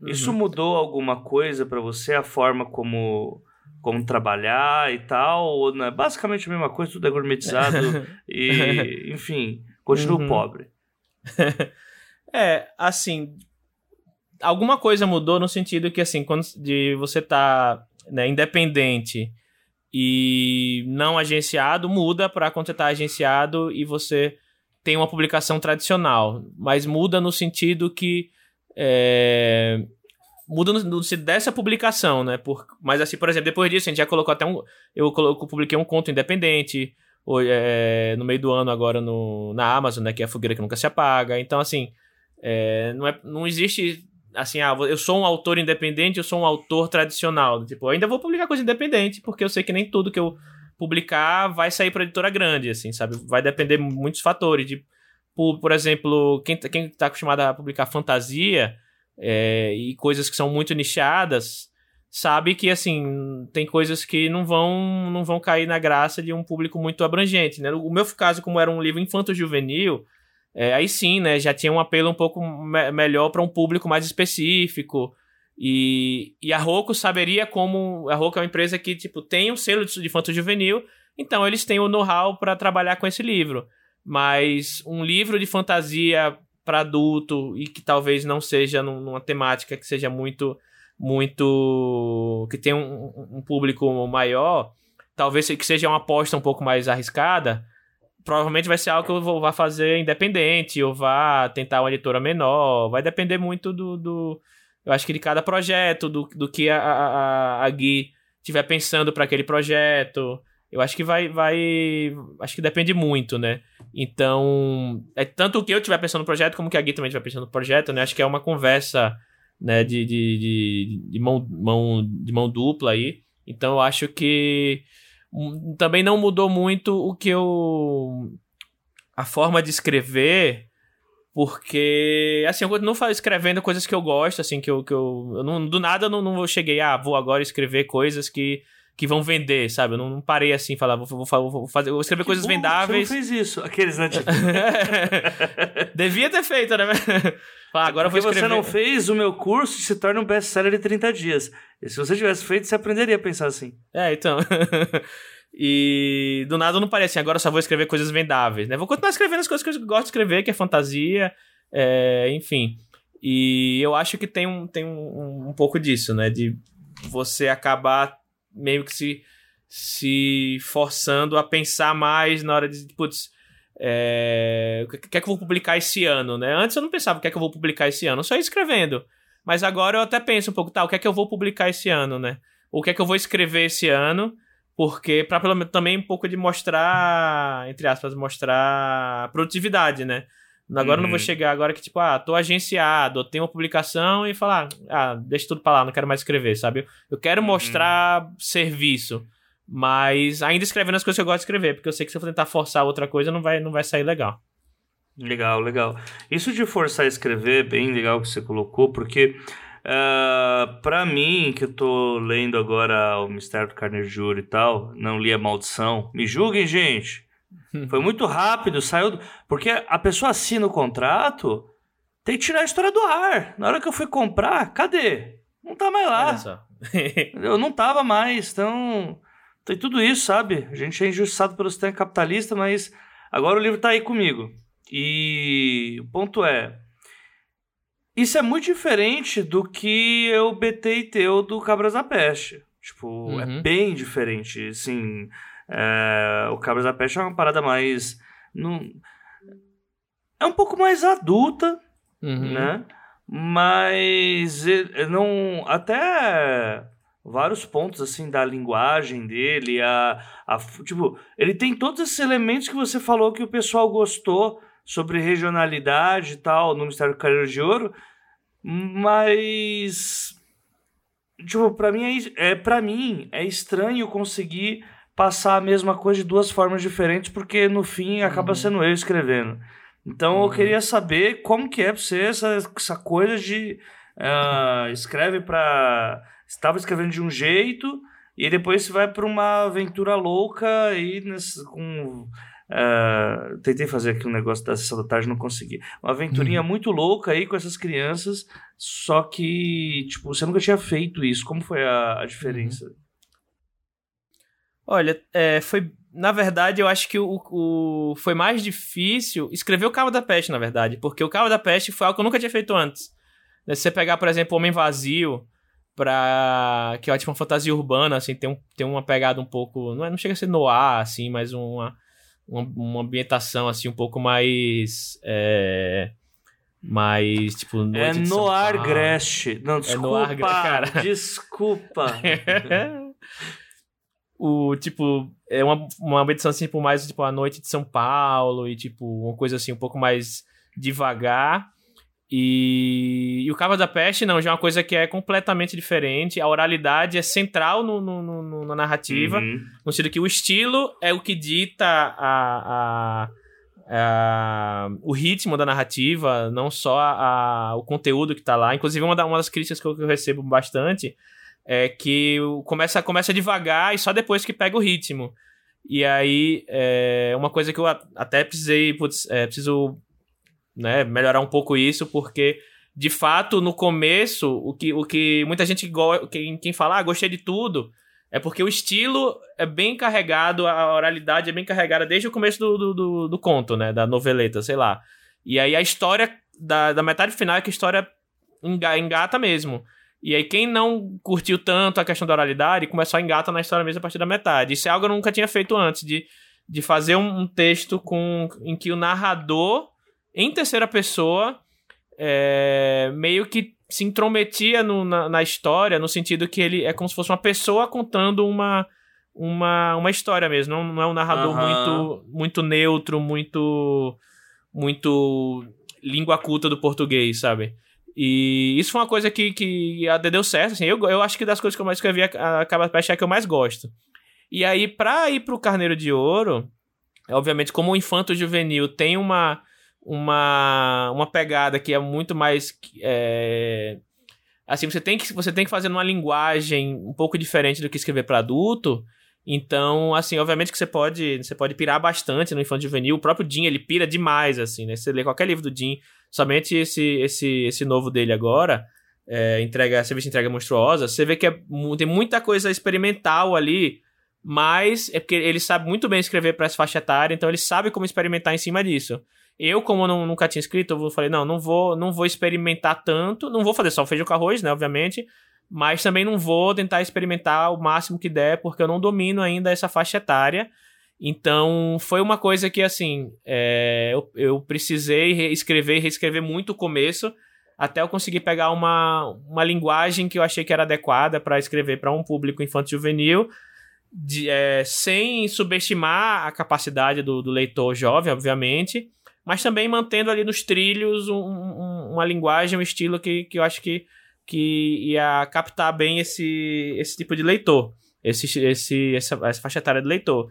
Uhum. Isso mudou alguma coisa para você, a forma como como trabalhar e tal, ou não é basicamente a mesma coisa, tudo é gourmetizado e, enfim, continua uhum. pobre. é, assim, alguma coisa mudou no sentido que, assim, quando de você tá né, independente e não agenciado, muda para quando você tá agenciado e você tem uma publicação tradicional. Mas muda no sentido que. É, muda no, no dessa publicação, né? Por, mas assim, por exemplo, depois disso, a gente já colocou até um. Eu coloco, publiquei um conto independente. É, no meio do ano agora no, na Amazon, né? Que é a fogueira que nunca se apaga. Então, assim, é, não, é, não existe assim, ah, eu sou um autor independente, eu sou um autor tradicional. Tipo, ainda vou publicar coisa independente, porque eu sei que nem tudo que eu publicar vai sair para editora grande, assim, sabe? Vai depender de muitos fatores. De, por, por exemplo, quem, quem tá acostumado a publicar fantasia é, e coisas que são muito nichadas, sabe que, assim, tem coisas que não vão, não vão cair na graça de um público muito abrangente, né? O meu caso, como era um livro infanto-juvenil, é, aí sim, né, já tinha um apelo um pouco me melhor para um público mais específico. E, e a Roku saberia como. A Roku é uma empresa que tipo, tem um selo de, infanto juvenil, então eles têm o know-how para trabalhar com esse livro. Mas um livro de fantasia para adulto e que talvez não seja numa temática que seja muito. muito. que tenha um, um público maior, talvez que seja uma aposta um pouco mais arriscada provavelmente vai ser algo que eu vou, vá fazer independente, ou vá tentar uma editora menor. Vai depender muito do. do eu acho que de cada projeto, do, do que a, a, a Gui estiver pensando para aquele projeto. Eu acho que vai, vai. Acho que depende muito, né? Então. É tanto o que eu estiver pensando no projeto, como que a Gui também estiver pensando no projeto, né? Acho que é uma conversa né, de, de, de, de mão, mão, de mão dupla aí. Então eu acho que também não mudou muito o que eu. a forma de escrever, porque, assim, eu continuo escrevendo coisas que eu gosto, assim, que eu. Que eu, eu não, do nada eu não, não cheguei, ah, vou agora escrever coisas que que vão vender, sabe? Eu não, não parei assim, falar, vou, vou, vou, fazer, vou escrever que coisas bom, vendáveis. Você não fez isso, aqueles né? Devia ter feito, né? Falar, agora Porque vou escrever... você não fez, o meu curso se torna um best-seller de 30 dias. E se você tivesse feito, você aprenderia a pensar assim. É, então. e do nada eu não parei assim, agora eu só vou escrever coisas vendáveis, né? Vou continuar escrevendo as coisas que eu gosto de escrever, que é fantasia, é, enfim. E eu acho que tem um, tem um, um pouco disso, né? De você acabar meio que se, se forçando a pensar mais na hora de, putz, é, o que é que eu vou publicar esse ano, né? Antes eu não pensava o que é que eu vou publicar esse ano, só ia escrevendo. Mas agora eu até penso um pouco, tá, o que é que eu vou publicar esse ano, né? O que é que eu vou escrever esse ano, porque para pelo menos também um pouco de mostrar, entre aspas, mostrar produtividade, né? Agora uhum. eu não vou uhum. chegar agora que, tipo, ah, tô agenciado, eu tenho uma publicação e falar, ah, deixa tudo pra lá, não quero mais escrever, sabe? Eu quero uhum. mostrar serviço, mas ainda escrevendo as coisas que eu gosto de escrever, porque eu sei que se eu for tentar forçar outra coisa, não vai, não vai sair legal. Legal, legal. Isso de forçar a escrever, bem legal que você colocou, porque uh, pra mim, que eu tô lendo agora o Mistério do Ouro e tal, não li a Maldição, me julguem, gente. Foi muito rápido, saiu. Do... Porque a pessoa assina o contrato, tem que tirar a história do ar. Na hora que eu fui comprar, cadê? Não tá mais lá. eu não tava mais, então. Tem tudo isso, sabe? A gente é injustiçado pelo sistema capitalista, mas agora o livro tá aí comigo. E o ponto é. Isso é muito diferente do que eu BT e teu do Cabras da Peste. Tipo, é uhum. é bem diferente. Assim, é, o Cabras da Peste é uma parada mais. Não, é um pouco mais adulta, uhum. né? Mas não. Até vários pontos assim da linguagem dele, a, a, tipo, ele tem todos esses elementos que você falou que o pessoal gostou sobre regionalidade e tal no Mistério do Carreiro de Ouro, mas tipo, para mim é, é para mim é estranho conseguir passar a mesma coisa de duas formas diferentes, porque no fim acaba uhum. sendo eu escrevendo. Então uhum. eu queria saber como que é pra você essa, essa coisa de uh, escreve para estava escrevendo de um jeito e depois você vai para uma aventura louca e nesse, com uh, tentei fazer aqui um negócio da sessão da tarde não consegui uma aventurinha uhum. muito louca aí com essas crianças só que tipo você nunca tinha feito isso como foi a, a diferença uhum. Olha, é, foi. Na verdade, eu acho que o, o, foi mais difícil escrever o Cabo da Peste, na verdade. Porque o Cabo da Peste foi algo que eu nunca tinha feito antes. Se você pegar, por exemplo, Homem Vazio, pra... que é tipo uma fantasia urbana, assim, tem, um, tem uma pegada um pouco... Não, é, não chega a ser noir, assim, mas uma, uma, uma ambientação, assim, um pouco mais... É mas, tipo, É de Noir Grest. Não, desculpa. É Noir cara. Desculpa. o, tipo, é uma, uma edição, assim, tipo, mais, tipo, a noite de São Paulo e, tipo, uma coisa, assim, um pouco mais devagar. E, e o Cava da Peste, não, já é uma coisa que é completamente diferente. A oralidade é central no, no, no na narrativa, uhum. no sentido que o estilo é o que dita a, a uh, o ritmo da narrativa, não só a, o conteúdo que está lá. Inclusive, uma, da, uma das críticas que eu, recebo bastante é que começa, começa devagar e só depois que pega o ritmo. E aí, é uma coisa que eu até precisei, putz, é, preciso né, melhorar um pouco isso, porque de fato, no começo, o que, o que muita gente quem, quem fala, ah, gostei de tudo, é porque o estilo é bem carregado, a oralidade é bem carregada desde o começo do, do, do, do conto, né? Da noveleta, sei lá. E aí a história, da, da metade final, é que a história engata mesmo. E aí, quem não curtiu tanto a questão da oralidade, começou a engata na história mesmo a partir da metade. Isso é algo que eu nunca tinha feito antes, de, de fazer um, um texto com, em que o narrador, em terceira pessoa, é, meio que se intrometia no, na, na, história, no sentido que ele é como se fosse uma pessoa contando uma, uma, uma história mesmo. Não, não é um narrador uhum. muito, muito neutro, muito, muito língua culta do português, sabe? E isso foi uma coisa que, que deu certo. Assim, eu, eu acho que das coisas que eu mais escrevi, a, a Caba Peste é a que eu mais gosto. E aí, pra ir pro Carneiro de Ouro, obviamente, como o Infanto Juvenil tem uma uma, uma pegada que é muito mais. É, assim, você tem, que, você tem que fazer numa linguagem um pouco diferente do que escrever para adulto. Então, assim, obviamente que você pode, você pode pirar bastante no infanto juvenil. O próprio Jim, ele pira demais, assim, né? Você lê qualquer livro do Jim, somente esse esse esse novo dele agora, é, entrega, serviço entrega monstruosa, você vê que é, tem muita coisa experimental ali, mas é porque ele sabe muito bem escrever para essa faixa etária, então ele sabe como experimentar em cima disso. Eu, como não, nunca tinha escrito, eu falei, não, não vou, não vou experimentar tanto, não vou fazer só feijão com arroz, né, obviamente, mas também não vou tentar experimentar o máximo que der, porque eu não domino ainda essa faixa etária. Então, foi uma coisa que, assim, é, eu, eu precisei escrever e reescrever muito o começo, até eu conseguir pegar uma, uma linguagem que eu achei que era adequada para escrever para um público infantil juvenil, de, é, sem subestimar a capacidade do, do leitor jovem, obviamente, mas também mantendo ali nos trilhos um, um, uma linguagem, um estilo que, que eu acho que, que ia captar bem esse, esse tipo de leitor, esse, esse, essa, essa faixa etária de leitor.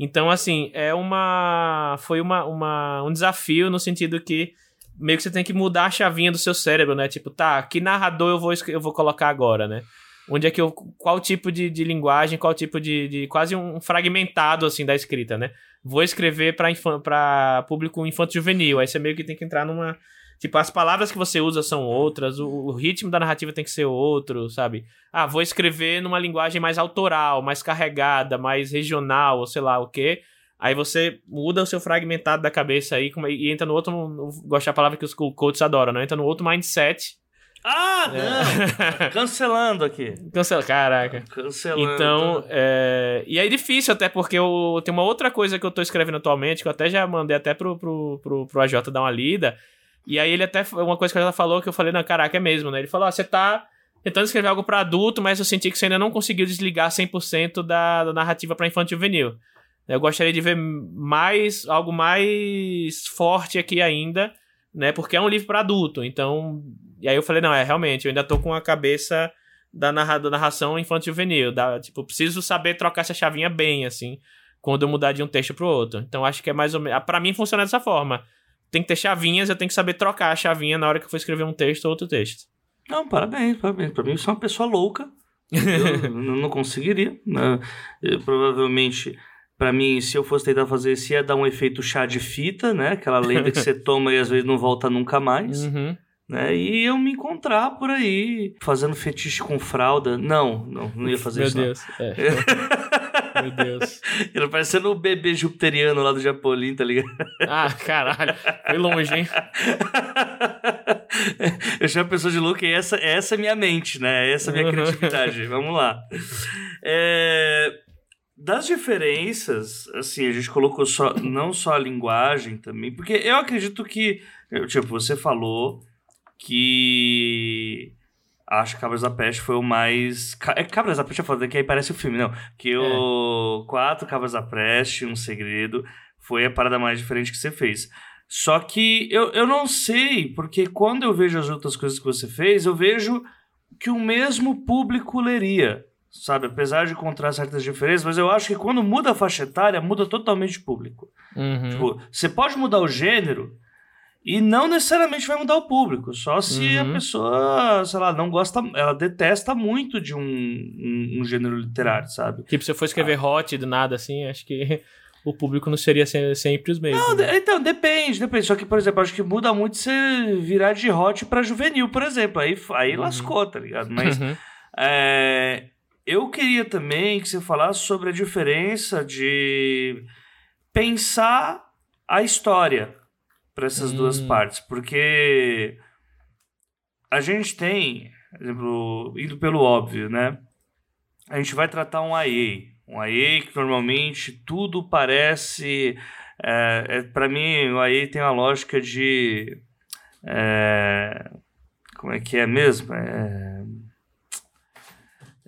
Então, assim, é uma. Foi uma, uma, um desafio no sentido que meio que você tem que mudar a chavinha do seu cérebro, né? Tipo, tá, que narrador eu vou, eu vou colocar agora, né? Onde é que eu. Qual tipo de, de linguagem, qual tipo de, de. Quase um fragmentado, assim, da escrita, né? vou escrever para público infanto-juvenil. Aí você meio que tem que entrar numa. Tipo, as palavras que você usa são outras, o, o, ritmo da narrativa tem que ser outro, sabe? Ah, vou escrever numa linguagem mais autoral, mais carregada, mais regional, ou sei lá o quê. Aí você muda o seu fragmentado da cabeça aí e entra no outro. Gosto da palavra que os coaches adoram, né? Entra no outro mindset ah, não! É. Cancelando aqui. Cancela, caraca. Cancelando. Então, é... e é difícil até porque eu tem uma outra coisa que eu tô escrevendo atualmente, que eu até já mandei até pro, pro, pro, pro AJ dar uma lida. E aí ele até, uma coisa que ele falou que eu falei, não, caraca, é mesmo, né? Ele falou, ah, você tá tentando escrever algo para adulto, mas eu senti que você ainda não conseguiu desligar 100% da, da narrativa para infantil juvenil. Eu gostaria de ver mais, algo mais forte aqui ainda, né? Porque é um livro para adulto, então e aí eu falei, não, é realmente, eu ainda tô com a cabeça da, narra, da narração infantil juvenil. Da, tipo, preciso saber trocar essa chavinha bem, assim, quando eu mudar de um texto pro outro. Então acho que é mais ou menos. Pra mim funciona dessa forma. Tem que ter chavinhas, eu tenho que saber trocar a chavinha na hora que eu for escrever um texto ou outro texto. Não, parabéns, parabéns. Pra mim, eu sou uma pessoa louca. Eu não conseguiria. Né? Eu, provavelmente, para mim, se eu fosse tentar fazer isso, ia dar um efeito chá de fita, né? Aquela lenda que você toma e às vezes não volta nunca mais. Uhum né? E eu me encontrar por aí fazendo fetiche com fralda. Não, não, não ia fazer Meu isso. Meu Deus. É. Meu Deus. Ele parecendo o bebê jupiteriano lá do Japolim, tá ligado? Ah, caralho. Foi longe, hein? eu chamo a pessoa de louca e essa, essa é minha mente, né? Essa é a minha uhum. criatividade. Vamos lá. É, das diferenças, assim, a gente colocou só, não só a linguagem também, porque eu acredito que, tipo, você falou que acho que Cabras da Peste foi o mais. É Cabras da Peste é foda, que aí parece o filme, não. Que é. o Quatro Cabras da Peste, Um Segredo, foi a parada mais diferente que você fez. Só que eu, eu não sei, porque quando eu vejo as outras coisas que você fez, eu vejo que o mesmo público leria, sabe? Apesar de encontrar certas diferenças, mas eu acho que quando muda a faixa etária, muda totalmente o público. Uhum. Tipo, você pode mudar o gênero e não necessariamente vai mudar o público, só se uhum. a pessoa, sei lá, não gosta, ela detesta muito de um, um, um gênero literário, sabe? Tipo, se eu for escrever ah. hot do nada, assim, acho que o público não seria sempre os mesmos. Não, né? então, depende, depende. Só que, por exemplo, acho que muda muito você virar de hot pra juvenil, por exemplo. Aí, aí uhum. lascou, tá ligado? Mas uhum. é, eu queria também que você falasse sobre a diferença de pensar a história para essas duas hum. partes. Porque a gente tem, por exemplo, indo pelo óbvio, né? A gente vai tratar um IA um AE que normalmente tudo parece. É, é para mim, o AE tem uma lógica de. É, como é que é mesmo? É,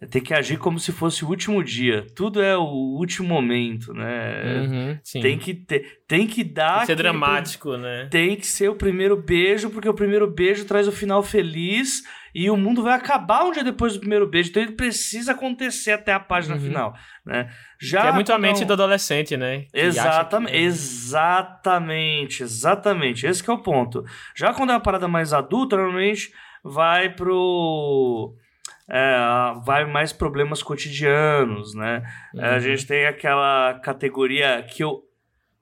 é, tem que agir como se fosse o último dia. Tudo é o último momento, né? Uhum, tem que ter, tem que dar. Tem que ser dramático, né? Tem que ser o primeiro beijo, porque o primeiro beijo traz o final feliz e o mundo vai acabar um dia depois do primeiro beijo. Então ele precisa acontecer até a página uhum. final, né? Já que é muito a mente do adolescente, né? exatamente, que... exatamente, exatamente. Esse é o ponto. Já quando é uma parada mais adulta, normalmente vai pro é, vai mais problemas cotidianos, né? Uhum. A gente tem aquela categoria que eu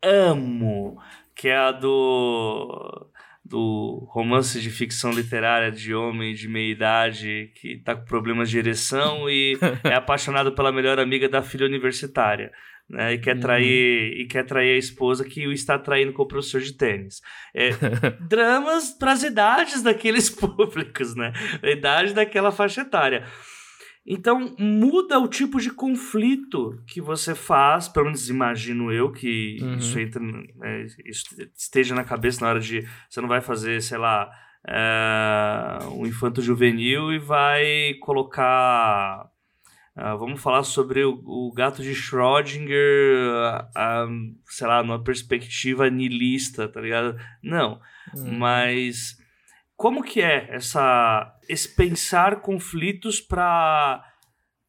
amo, que é a do do romance de ficção literária de homem de meia idade que está com problemas de ereção e é apaixonado pela melhor amiga da filha universitária. Né, e quer uhum. trair e quer trair a esposa que o está traindo com o professor de tênis. É, dramas para as idades daqueles públicos, né? A idade daquela faixa etária. Então, muda o tipo de conflito que você faz, pelo menos imagino eu que uhum. isso, entra, é, isso esteja na cabeça na hora de. Você não vai fazer, sei lá, é, um infanto juvenil e vai colocar. Uh, vamos falar sobre o, o gato de Schrödinger, uh, sei lá, numa perspectiva niilista, tá ligado? Não, uhum. mas como que é essa esse pensar conflitos para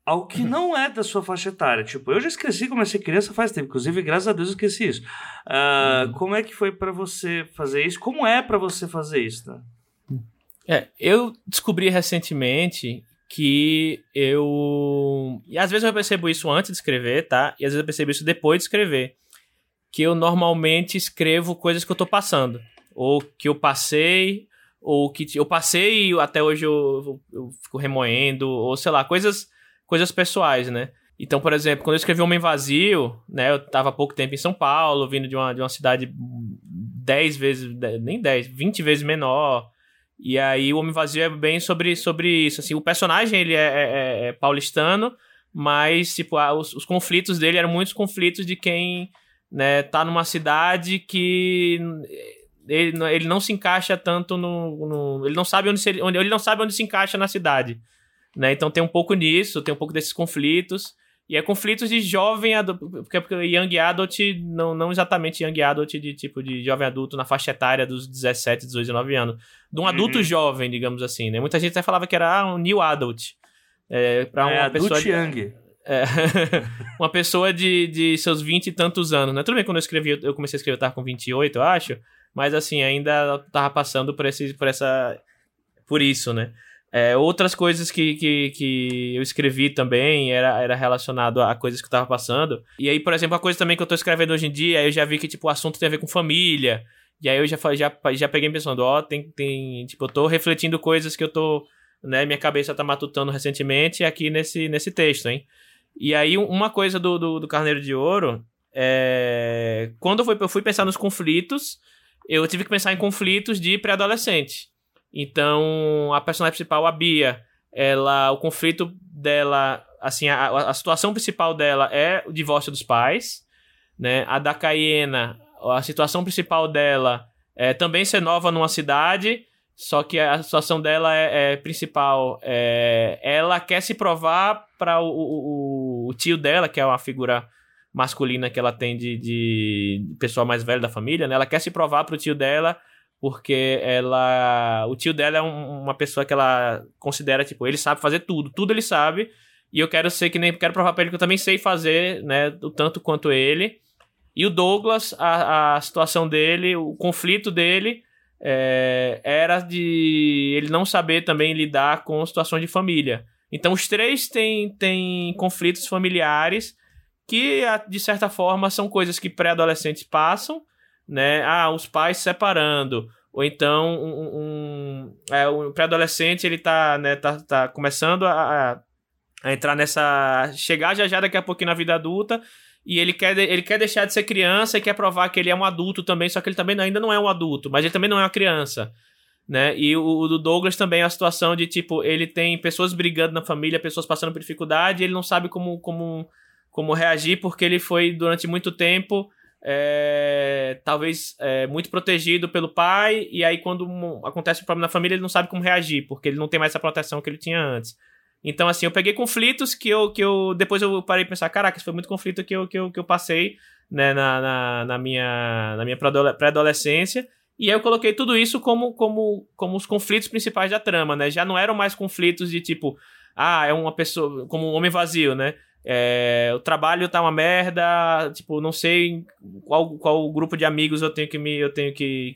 algo que não é da sua faixa etária? Tipo, eu já esqueci como é ser criança faz tempo, inclusive graças a Deus eu esqueci isso. Uh, uhum. Como é que foi para você fazer isso? Como é para você fazer isso? Tá? É, eu descobri recentemente que eu. E às vezes eu percebo isso antes de escrever, tá? E às vezes eu percebo isso depois de escrever. Que eu normalmente escrevo coisas que eu tô passando. Ou que eu passei, ou que eu passei e até hoje eu, eu, eu, fico remoendo, ou sei lá, coisas, coisas pessoais, né? Então, por exemplo, quando eu escrevi Homem Vazio, né, eu tava há pouco tempo em São Paulo, vindo de uma, de uma cidade 10 vezes, nem 10, 20 vezes menor, e aí o Homem Vazio é bem sobre, sobre isso, assim, o personagem, ele é, é, é, é paulistano, mas, tipo, os, os conflitos dele eram muitos conflitos de quem, né, tá numa cidade que ele, ele não se encaixa tanto no, no, ele não sabe onde, se, onde ele não sabe onde se encaixa na cidade, né? Então tem um pouco nisso, tem um pouco desses conflitos e é conflitos de jovem adulto, porque, porque young adult não, não exatamente young adult de tipo de jovem adulto na faixa etária dos 17, 18, 19 anos, de um adulto uhum. jovem, digamos assim, né? Muita gente até falava que era um new adult. É, para é, uma é, pessoa de, young. É, uma pessoa de, de seus 20 e tantos anos, né? Tudo bem quando eu escrevi, eu comecei a escrever, eu tava com 28, eu acho. Mas assim, ainda tava passando por, esse, por essa. Por isso, né? É, outras coisas que, que, que eu escrevi também era, era relacionado a coisas que eu tava passando. E aí, por exemplo, a coisa também que eu tô escrevendo hoje em dia, eu já vi que, tipo, o assunto tem a ver com família. E aí eu já, já, já peguei pensando, ó, tem, tem. Tipo, eu tô refletindo coisas que eu tô. Né, minha cabeça tá matutando recentemente aqui nesse, nesse texto, hein? E aí, uma coisa do, do, do Carneiro de Ouro é. Quando eu fui, eu fui pensar nos conflitos eu tive que pensar em conflitos de pré-adolescente. Então, a personagem principal, a Bia, ela, o conflito dela, assim, a, a situação principal dela é o divórcio dos pais, né? A da Cayena, a situação principal dela é também ser nova numa cidade, só que a situação dela é, é principal. É, ela quer se provar para o, o, o, tio dela, que é uma figura masculina que ela tem de, de pessoa mais velha da família, né? Ela quer se provar para o tio dela porque ela o tio dela é um, uma pessoa que ela considera tipo ele sabe fazer tudo tudo ele sabe. E eu quero ser que nem quero provar para ele que eu também sei fazer né o tanto quanto ele. E o Douglas a, a situação dele o conflito dele é, era de ele não saber também lidar com situações de família. Então os três têm, têm conflitos familiares que de certa forma são coisas que pré-adolescentes passam né? Ah, os pais separando. Ou então um, um, é, um pré-adolescente ele tá, né, tá, tá começando a, a entrar nessa. chegar já já daqui a pouquinho na vida adulta. E ele quer, ele quer deixar de ser criança e quer provar que ele é um adulto também, só que ele também ainda não é um adulto, mas ele também não é uma criança. Né? E o, o do Douglas também é a situação de tipo, ele tem pessoas brigando na família, pessoas passando por dificuldade, e ele não sabe como, como, como reagir, porque ele foi durante muito tempo é, talvez é, muito protegido pelo pai, e aí quando acontece um problema na família, ele não sabe como reagir, porque ele não tem mais essa proteção que ele tinha antes. Então, assim, eu peguei conflitos que eu, que eu depois eu parei pra pensar, caraca, isso foi muito conflito que eu, que eu, que eu passei né, na, na, na minha, na minha pré-adolescência. E aí eu coloquei tudo isso como, como, como os conflitos principais da trama, né? Já não eram mais conflitos de tipo, ah, é uma pessoa, como um homem vazio, né? É, o trabalho tá uma merda, tipo, não sei qual, qual grupo de amigos eu tenho que me, eu tenho que,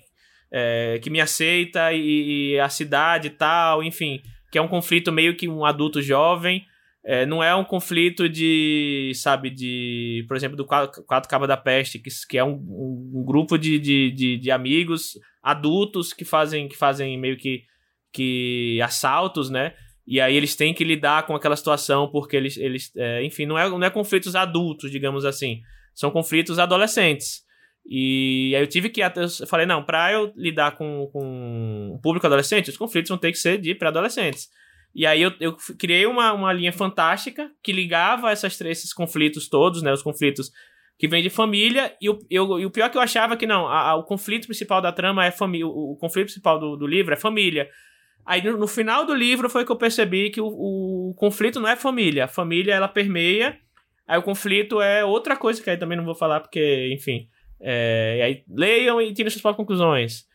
é, que me aceita e, e, a cidade e tal, enfim, que é um conflito meio que um adulto jovem, é, não é um conflito de, sabe, de, por exemplo, do Quatro Cabas da Peste, que, que é um, um, grupo de, de, de, de amigos adultos que fazem, que fazem meio que, que assaltos, né? E aí eles têm que lidar com aquela situação porque eles, eles é, enfim, não é, não é conflitos adultos, digamos assim. São conflitos adolescentes. E aí eu tive que. Eu falei, não, pra eu lidar com, com o público adolescente, os conflitos vão ter que ser de pré-adolescentes. E aí eu, eu criei uma, uma linha fantástica que ligava essas, esses conflitos todos, né? Os conflitos que vêm de família. E o, eu, e o pior que eu achava é que não, a, a, o conflito principal da trama é família. O, o conflito principal do, do livro é família. Aí no, no, final do livro foi que eu percebi que o, o, conflito não é família. A família ela permeia. Aí o conflito é outra coisa que aí também não vou falar porque, enfim. É, aí leiam e tirem suas próprias conclusões.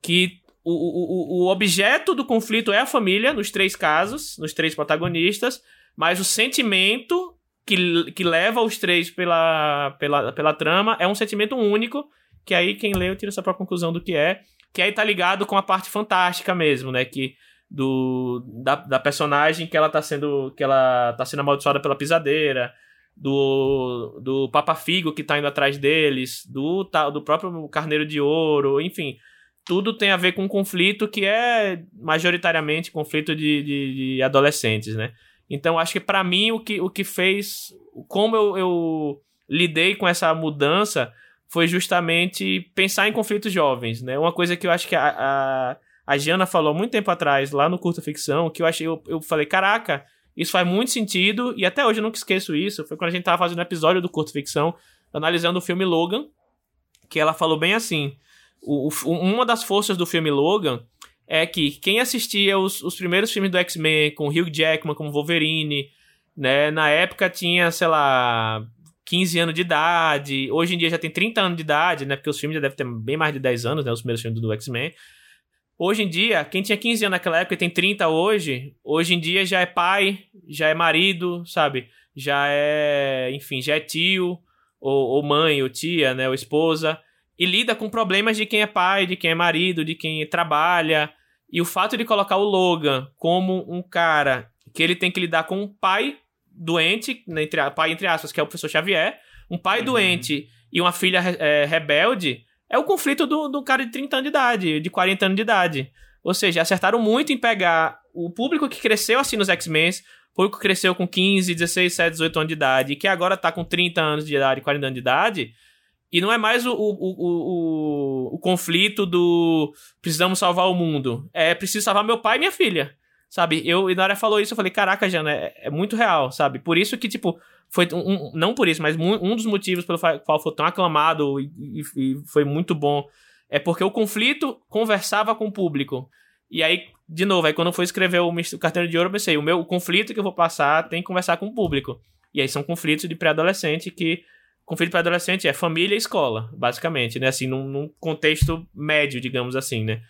Que o, o, o objeto do conflito é a família, nos três casos, nos três protagonistas, mas o sentimento que, que leva os três pela, pela, pela trama é um sentimento único, que aí quem leu tira sua própria conclusão do que é. Que aí tá ligado com a parte fantástica mesmo, né? Que do da, da personagem que ela tá sendo que ela tá sendo amaldiçoada pela pisadeira, do do Papa Figo que tá indo atrás deles, do do próprio Carneiro de Ouro, enfim, tudo tem a ver com um conflito que é majoritariamente conflito de, de, de adolescentes, né? Então acho que para mim o que, o que fez como eu, eu lidei com essa mudança foi justamente pensar em conflitos jovens, né? Uma coisa que eu acho que a, a, a Jana falou muito tempo atrás, lá no Curta Ficção, que eu achei, eu, eu falei, caraca, isso faz muito sentido, e até hoje eu nunca esqueço isso, foi quando a gente tava fazendo um episódio do Curta Ficção, analisando o filme Logan, que ela falou bem assim, o, o, uma das forças do filme Logan é que quem assistia os, os primeiros filmes do X-Men com Hugh Jackman como Wolverine, né, na época tinha, sei lá, 15 anos de idade. Hoje em dia já tem 30 anos de idade, né? Porque os filmes já devem ter bem mais de 10 anos, né? Os primeiros filmes do X-Men. Hoje em dia, quem tinha 15 anos naquela época e tem 30 hoje, hoje em dia já é pai, já é marido, sabe? Já é, enfim, já é tio, ou, ou mãe, ou tia, né? Ou esposa. E lida com problemas de quem é pai, de quem é marido, de quem trabalha. E o fato de colocar o Logan como um cara que ele tem que lidar com um pai doente, né, entre, pai entre aspas, que é o professor Xavier, um pai uhum. doente e uma filha é, rebelde, é o conflito do, do cara de 30 anos de idade, de 40 anos de idade. Ou seja, acertaram muito em pegar o público que cresceu assim nos X-Men, o público que cresceu com 15, 16, 17, 18 anos de idade, e que agora tá com 30 anos de idade, 40 anos de idade, E não é mais o, o, o, o, o conflito do precisamos salvar o mundo. É preciso salvar meu pai e minha filha. Sabe? Eu, e na hora falou isso, eu falei, caraca, Jana, é, é muito real, sabe? Por isso que, tipo, foi um, não por isso, mas um dos motivos pelo qual foi tão aclamado e, e, foi muito bom é porque o conflito conversava com o público. E aí, de novo, aí quando eu fui escrever o, Carteiro de Ouro, eu pensei, o meu o conflito que eu vou passar tem que conversar com o público. E aí são conflitos de pré-adolescente que conflito para adolescente é família e escola, basicamente, né? Assim, num, num contexto médio, digamos assim, né?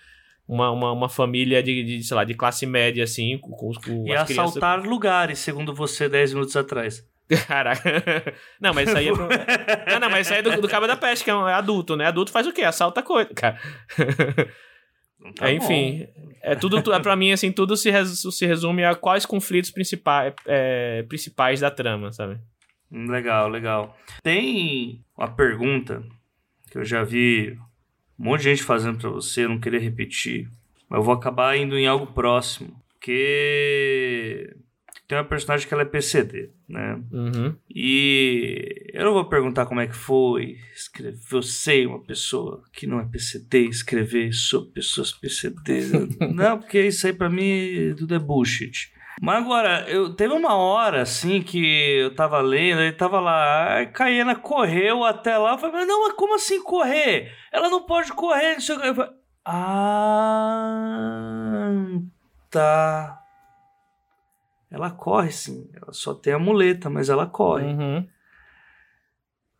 Uma, uma, uma família de, de, sei lá, de classe média, assim, com, com e assaltar crianças... lugares, segundo você, 10 minutos atrás. Caraca. Não, mas isso aí é. Pro... não, não, mas isso aí é do, do Cabo da Peste, que é, um, é adulto, né? Adulto faz o quê? Assalta coisa, cara. Tá é, enfim, é tudo, é para mim assim, tudo se, res, se resume a quais conflitos principais, é, principais da trama, sabe? Legal, legal. Tem uma pergunta que eu já vi um monte de gente fazendo para você, eu não queria repetir, mas eu vou acabar indo em algo próximo, que tem uma personagem que ela é PCD, né? Uhum. E eu não vou perguntar como é que foi escrever, você, uma pessoa que não é PCD, escrever sobre pessoas PCD. não, porque isso aí para mim tudo é bullshit. Mas agora, eu teve uma hora assim que eu tava lendo, ele tava lá, a Caiena correu até lá, eu falei, não, mas como assim correr? Ela não pode correr, não sei o que. Eu falei, ah, tá. Ela corre sim, ela só tem a muleta, mas ela corre. Uhum.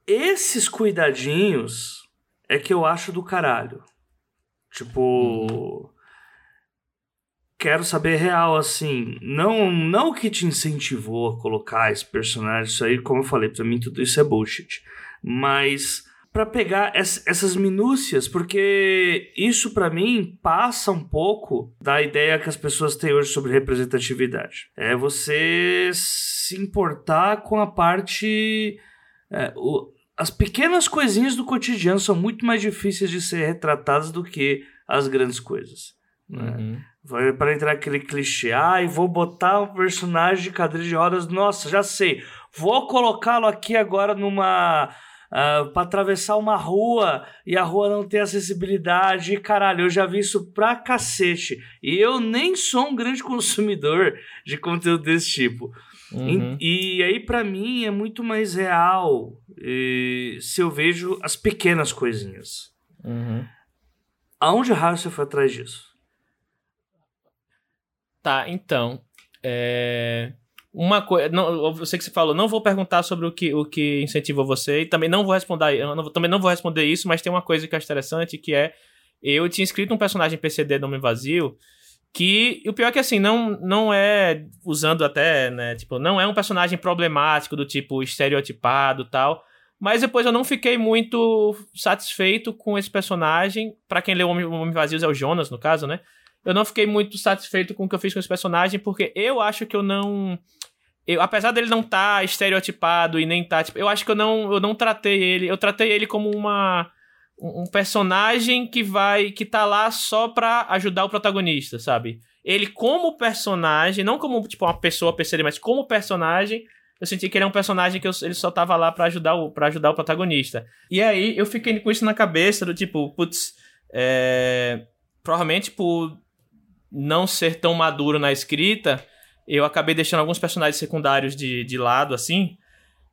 Esses cuidadinhos é que eu acho do caralho. Tipo, uhum quero saber real, assim, não não o que te incentivou a colocar esse personagem, isso aí, como eu falei, para mim tudo isso é bullshit. Mas para pegar essas minúcias, porque isso para mim passa um pouco da ideia que as pessoas têm hoje sobre representatividade. É você se importar com a parte é, o, as pequenas coisinhas do cotidiano são muito mais difíceis de ser retratadas do que as grandes coisas. Né? Uhum. Vai para entrar aquele clichê. Ah, e vou botar um personagem de cadeira de rodas. Nossa, já sei. Vou colocá-lo aqui agora numa. Uh, ah, para atravessar uma rua e a rua não tem acessibilidade. E, caralho, eu já vi isso pra cacete. E eu nem sou um grande consumidor de conteúdo desse tipo. Uhum. E, e, aí, para mim, é muito mais real e, se eu vejo as pequenas coisinhas. Uhum. Aonde raio você foi atrás disso? Tá, então. É... Uma coisa. Eu sei que você falou, não vou perguntar sobre o que, o que incentivou você, e também não vou responder. Não, também não vou responder isso, mas tem uma coisa que eu acho interessante, que é. Eu tinha escrito um personagem PCD Nome Vazio. Que o pior é que assim, não, não é, usando até, né, tipo, não é um personagem problemático do tipo estereotipado tal. Mas depois eu não fiquei muito satisfeito com esse personagem. para quem leu Homem, Homem Vazios é o Jonas, no caso, né? Eu não fiquei muito satisfeito com o que eu fiz com esse personagem, porque eu acho que eu não. Eu, apesar dele não estar tá estereotipado e nem tá. Tipo, eu acho que eu não, eu não tratei ele. Eu tratei ele como uma. Um personagem que vai. que tá lá só pra ajudar o protagonista, sabe? Ele, como personagem, não como tipo uma pessoa perceber, mas como personagem, eu senti que ele é um personagem que eu, ele só tava lá para ajudar o para ajudar o protagonista. E aí eu fiquei com isso na cabeça do tipo, putz, é, provavelmente por não ser tão maduro na escrita, eu acabei deixando alguns personagens secundários de, de lado, assim.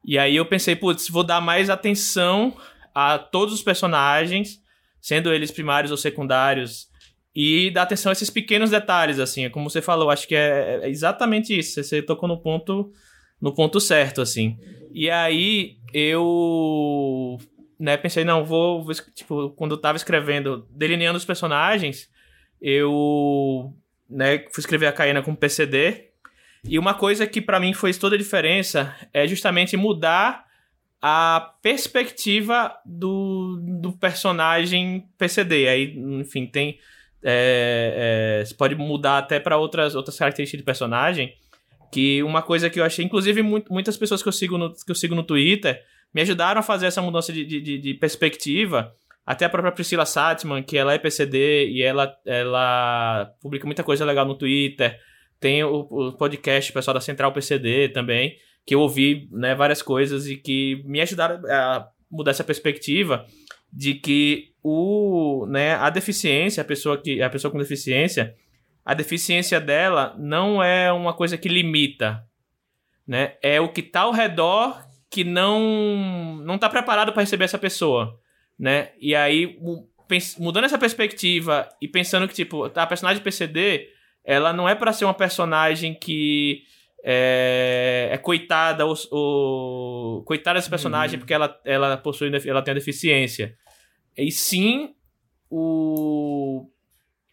E aí eu pensei, putz, vou dar mais atenção a todos os personagens, sendo eles primários ou secundários, e dar atenção a esses pequenos detalhes, assim. Como você falou, acho que é, é exatamente isso. Você tocou no ponto, no ponto certo, assim. E aí eu né, pensei, não, vou, vou, tipo, quando eu tava escrevendo, delineando os personagens, eu né, fui escrever a Caena com PCD. E uma coisa que para mim fez toda a diferença é justamente mudar a perspectiva do, do personagem PCD. Aí, enfim, tem. É, é, você pode mudar até para outras, outras características de personagem. Que uma coisa que eu achei, inclusive, muito, muitas pessoas que eu sigo no, que eu sigo no Twitter me ajudaram a fazer essa mudança de, de, de perspectiva. Até a própria Priscila Satman, que ela é PCD e ela, ela publica muita coisa legal no Twitter. Tem o, o podcast, pessoal da Central PCD também, que eu ouvi né, várias coisas e que me ajudaram a mudar essa perspectiva de que o, né, a deficiência, a pessoa que a pessoa com deficiência, a deficiência dela não é uma coisa que limita, né? É o que está ao redor que não não está preparado para receber essa pessoa, né? E aí mudando essa perspectiva e pensando que tipo, a personagem PCD, ela não é para ser uma personagem que é, é coitada ou, ou coitada dessa personagem uhum. porque ela, ela possui ela tem a deficiência e sim o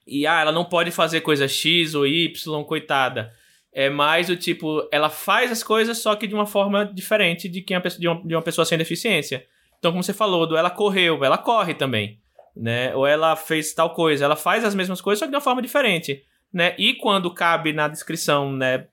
e ah ela não pode fazer coisa x ou y coitada é mais o tipo ela faz as coisas só que de uma forma diferente de quem de uma, de uma pessoa sem deficiência então como você falou do ela correu ela corre também né ou ela fez tal coisa ela faz as mesmas coisas só que de uma forma diferente né e quando cabe na descrição né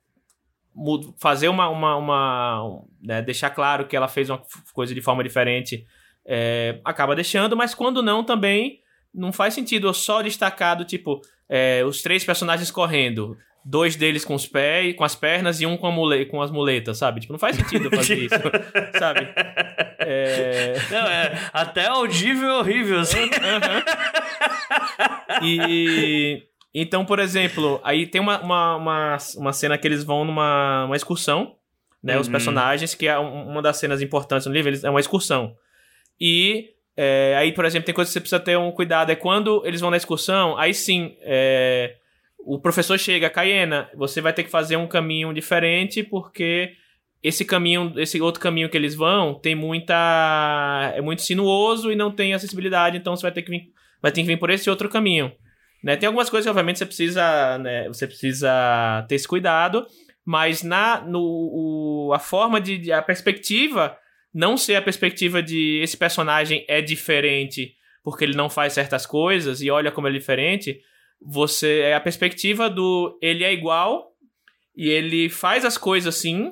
fazer uma. uma, uma né, deixar claro que ela fez uma coisa de forma diferente, é, acaba deixando, mas quando não, também não faz sentido eu só destacar do tipo é, os três personagens correndo. Dois deles com os pés, com as pernas e um com, mule, com as muletas, sabe? Tipo, não faz sentido fazer isso, sabe? É... Não, é até audível e horrível, assim. Uhum. E então, por exemplo, aí tem uma, uma, uma, uma cena que eles vão numa uma excursão, né? Uhum. Os personagens, que é uma das cenas importantes no livro, eles, é uma excursão. E é, aí, por exemplo, tem coisa que você precisa ter um cuidado. É quando eles vão na excursão, aí sim, é, o professor chega, Caiena, você vai ter que fazer um caminho diferente, porque esse caminho, esse outro caminho que eles vão, tem muita. é muito sinuoso e não tem acessibilidade, então você vai ter que vir, vai ter que vir por esse outro caminho. Né? Tem algumas coisas que, obviamente, você precisa, né, você precisa ter esse cuidado, mas na, no, o, a forma de, a perspectiva não ser a perspectiva de esse personagem é diferente porque ele não faz certas coisas e olha como ele é diferente, você é a perspectiva do ele é igual e ele faz as coisas sim,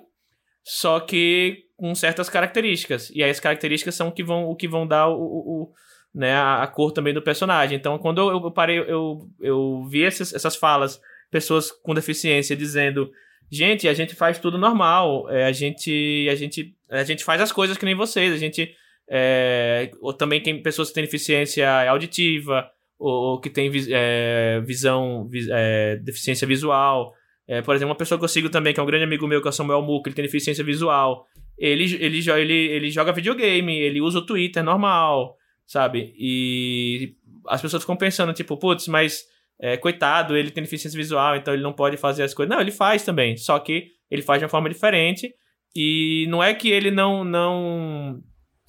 só que com certas características. E aí as características são o que vão, o que vão dar o, o, né, a, a, cor também do personagem. Então, quando eu, eu parei, eu, eu vi essas, essas falas, pessoas com deficiência dizendo, gente, a gente faz tudo normal, é, a gente a gente a gente faz as coisas que nem vocês, a gente é, ou também tem pessoas que têm deficiência auditiva ou, ou que tem é, visão é, deficiência visual. É, por exemplo, uma pessoa que eu sigo também, que é um grande amigo meu, que é o Samuel Muca, ele tem deficiência visual. Ele, ele, ele, ele joga videogame, ele usa o Twitter normal sabe? E as pessoas ficam pensando, tipo, putz, mas é, coitado, ele tem deficiência visual, então ele não pode fazer as coisas. Não, ele faz também, só que ele faz de uma forma diferente. E não é que ele não não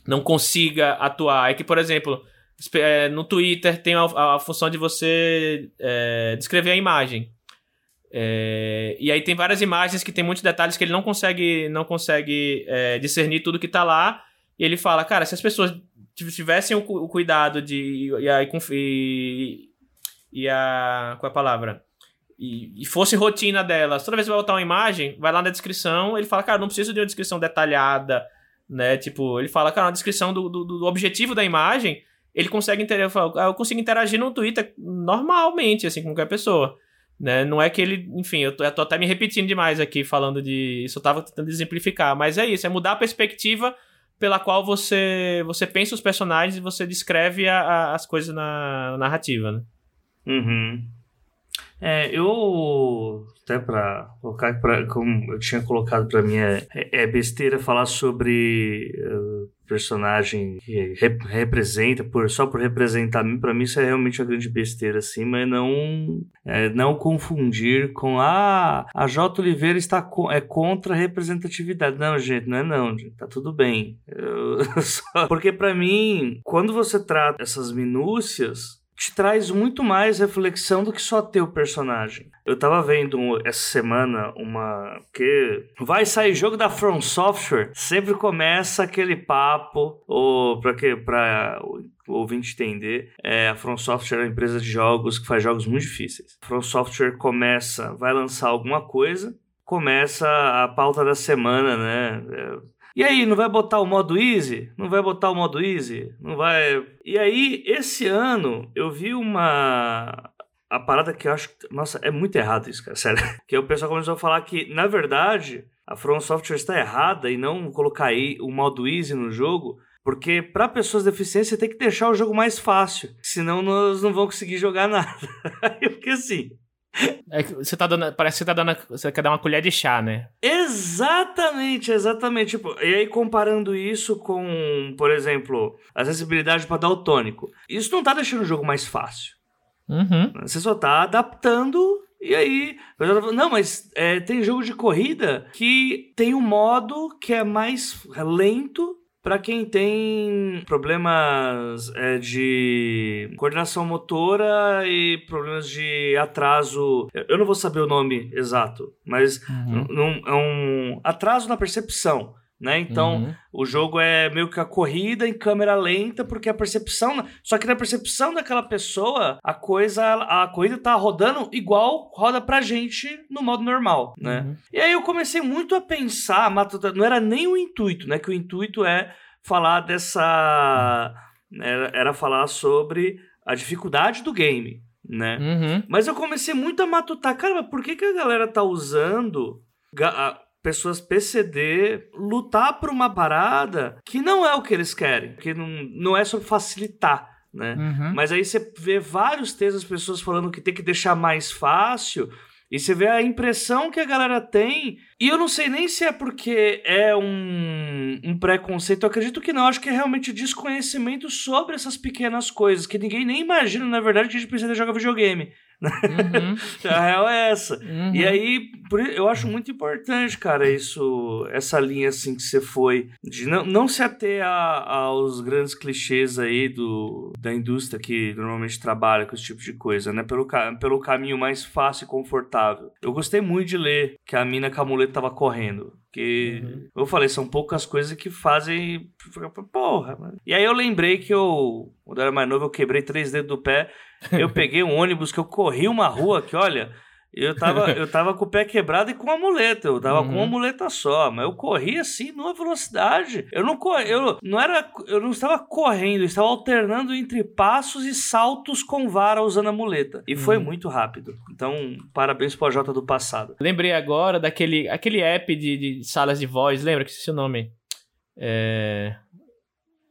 não consiga atuar, é que, por exemplo, é, no Twitter tem a, a função de você é, descrever a imagem. É, e aí tem várias imagens que tem muitos detalhes que ele não consegue não consegue é, discernir tudo que está lá. E ele fala, cara, se as pessoas tivessem o, o cuidado de. E a, e, e a. Qual é a palavra? E, fosse rotina delas, toda vez que vai botar uma imagem, vai lá na descrição, ele fala, cara, não preciso de uma descrição detalhada, né? Tipo, ele fala, cara, uma descrição do, do, do objetivo da imagem, ele consegue interagir, ah, eu consigo interagir no Twitter normalmente, assim, com qualquer pessoa. Né? Não é que ele, enfim, eu tô, eu tô até me repetindo demais aqui, falando de. Isso eu tava tentando exemplificar, mas é isso, é mudar a perspectiva pela qual você você pensa os personagens e você descreve a, a, as coisas na, na narrativa, né? Uhum. É, eu até para colocar pra, como eu tinha colocado para mim é, é, besteira falar sobre uh, personagem que rep representa por só por representar mim para mim isso é realmente uma grande besteira assim mas não é, não confundir com ah, a J Oliveira está co é contra a representatividade. Não gente não é não gente, tá tudo bem. Eu, só, porque para mim quando você trata essas minúcias te traz muito mais reflexão do que só ter o personagem. Eu tava vendo essa semana uma que vai sair jogo da From Software, sempre começa aquele papo ou para que para ouvinte entender, é, a From Software é uma empresa de jogos que faz jogos muito difíceis. A From Software começa, vai lançar alguma coisa, começa a pauta da semana, né? É, e aí, não vai botar o modo easy? Não vai botar o modo easy? Não vai. E aí, esse ano, eu vi uma. A parada que eu acho. Nossa, é muito errado isso, cara, sério. Que o pessoal começou a falar que, na verdade, a From Software está errada e não colocar aí o modo easy no jogo, Porque para pessoas deficientes você tem que deixar o jogo mais fácil, senão nós não vamos conseguir jogar nada. Porque assim, é você tá dando. Parece que você tá dando. Você quer dar uma colher de chá, né? Exatamente, exatamente. Tipo, e aí, comparando isso com, por exemplo, a acessibilidade para daltônico. Isso não tá deixando o jogo mais fácil. Uhum. Você só tá adaptando. E aí, não, mas é, tem jogo de corrida que tem um modo que é mais lento para quem tem problemas é, de coordenação motora e problemas de atraso, eu não vou saber o nome exato, mas uhum. é um atraso na percepção. Né? Então, uhum. o jogo é meio que a corrida em câmera lenta, porque a percepção. Só que na percepção daquela pessoa, a coisa. A corrida tá rodando igual roda pra gente no modo normal, né? Uhum. E aí eu comecei muito a pensar, não era nem o intuito, né? Que o intuito é falar dessa. Era, era falar sobre a dificuldade do game, né? Uhum. Mas eu comecei muito a matutar, cara, por que, que a galera tá usando pessoas PCD lutar por uma parada que não é o que eles querem, que não, não é sobre facilitar. Né? Uhum. Mas aí você vê vários textos das pessoas falando que tem que deixar mais fácil. E você vê a impressão que a galera tem. E eu não sei nem se é porque é um, um preconceito. Eu acredito que não. Acho que é realmente desconhecimento sobre essas pequenas coisas. Que ninguém nem imagina, na verdade, que a gente precisa jogar videogame. Uhum. a real é essa. Uhum. E aí, eu acho muito importante, cara, isso, essa linha assim que você foi, de não, não se ater a, aos grandes clichês aí do, da indústria que normalmente trabalha com esse tipo de coisa, né? Pelo, pelo caminho mais fácil e confortável. Eu gostei muito de ler que a mina com a muleta tava correndo. Que uhum. eu falei, são poucas coisas que fazem. Porra, mano. E aí eu lembrei que eu, quando eu era mais novo, eu quebrei três dedos do pé. Eu peguei um ônibus que eu corri uma rua que, olha, eu tava, eu tava com o pé quebrado e com a muleta. Eu tava uhum. com uma uhum. muleta só, mas eu corri assim numa velocidade. Eu não corri, eu não era, eu não estava correndo, eu estava alternando entre passos e saltos com vara usando a muleta. E uhum. foi muito rápido. Então, parabéns pro Jota do passado. Lembrei agora daquele aquele app de, de salas de voz, lembra que esse é o nome? É...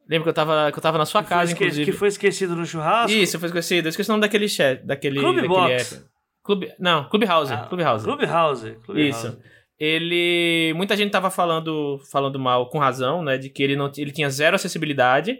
Lembra que eu tava, que eu tava na sua que casa, inclusive. Que foi esquecido no churrasco? Isso, foi esquecido. Eu esqueci o nome daquele chat, daquele, Clube daquele Box. app. Clube, não, Clubhouse, ah, Clubhouse. Clubhouse. Clubhouse. Isso. Ele, muita gente tava falando, falando mal com razão, né, de que ele não, ele tinha zero acessibilidade,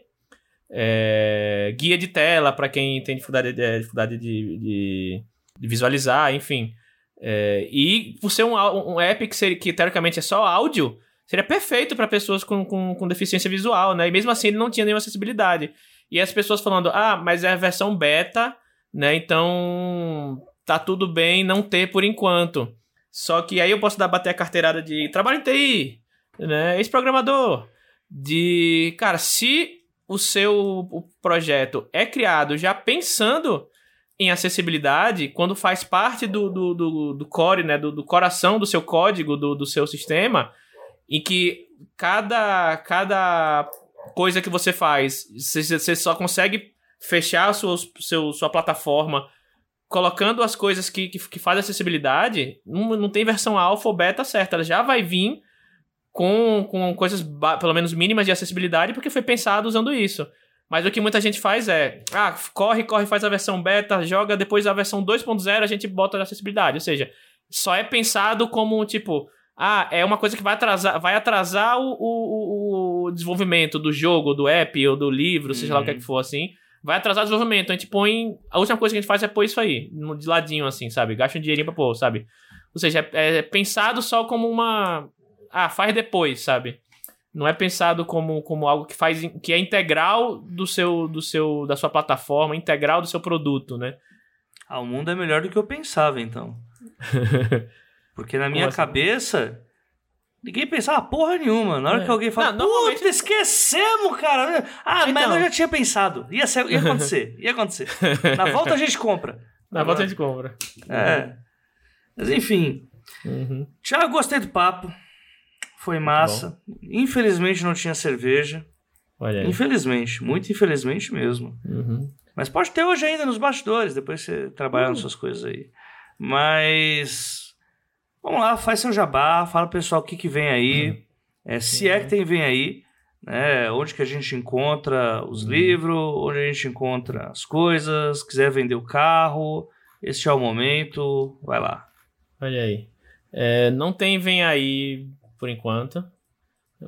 é, guia de tela para quem tem dificuldade, de, dificuldade de, de, de visualizar, enfim. É, e por ser um, um app que, seria, que teoricamente é só áudio, seria perfeito para pessoas com, com, com, deficiência visual, né? E mesmo assim ele não tinha nenhuma acessibilidade. E as pessoas falando, ah, mas é a versão beta, né? Então tá tudo bem não ter por enquanto. Só que aí eu posso dar bater a carteirada de trabalho em TI, né? Ex-programador. De, cara, se o seu projeto é criado já pensando em acessibilidade, quando faz parte do, do, do, do core, né? Do, do, coração do seu código, do, do seu sistema, em que cada, cada coisa que você faz, você só consegue fechar a sua, seu, sua plataforma colocando as coisas que, que, que fazem acessibilidade, não, não tem versão alfa ou beta certa. Ela já vai vir com, com coisas, pelo menos mínimas de acessibilidade, porque foi pensado usando isso. Mas o que muita gente faz é, ah, corre, corre, faz a versão beta, joga depois a versão 2.0, a gente bota a acessibilidade. Ou seja, só é pensado como, tipo, ah, é uma coisa que vai atrasar, vai atrasar o, o, o desenvolvimento do jogo, do app ou do livro, seja uhum. lá o que, é que for assim vai atrasar o desenvolvimento. A gente põe. A última coisa que a gente faz é pôr isso aí, de ladinho, assim, sabe? Gasta um dinheirinho pra pôr, sabe? Ou seja, é, é, pensado só como uma. Ah, faz depois, sabe? Não é pensado como, como algo que faz que é integral do seu, do seu da sua plataforma, integral do seu produto, né? Ah, o mundo é melhor do que eu pensava, então. Porque na minha assim? cabeça, Ninguém pensava porra nenhuma. Na hora é. que alguém fala, não, normalmente... esquecemos, cara. Ah, então... mas eu já tinha pensado. Ia, ser, ia acontecer, ia acontecer. Na volta a gente compra. Na volta a gente compra. É. Mas enfim. Uhum. Tiago, gostei do papo. Foi massa. Infelizmente não tinha cerveja. Olha aí. Infelizmente, muito infelizmente mesmo. Uhum. Mas pode ter hoje ainda nos bastidores, depois você trabalha uhum. nas suas coisas aí. Mas Vamos lá, faz seu jabá, fala pro pessoal o que, que vem aí. Uhum. É, se é que tem vem aí. né? Onde que a gente encontra os uhum. livros, onde a gente encontra as coisas, quiser vender o carro, este é o momento, vai lá. Olha aí. É, não tem Vem Aí por enquanto.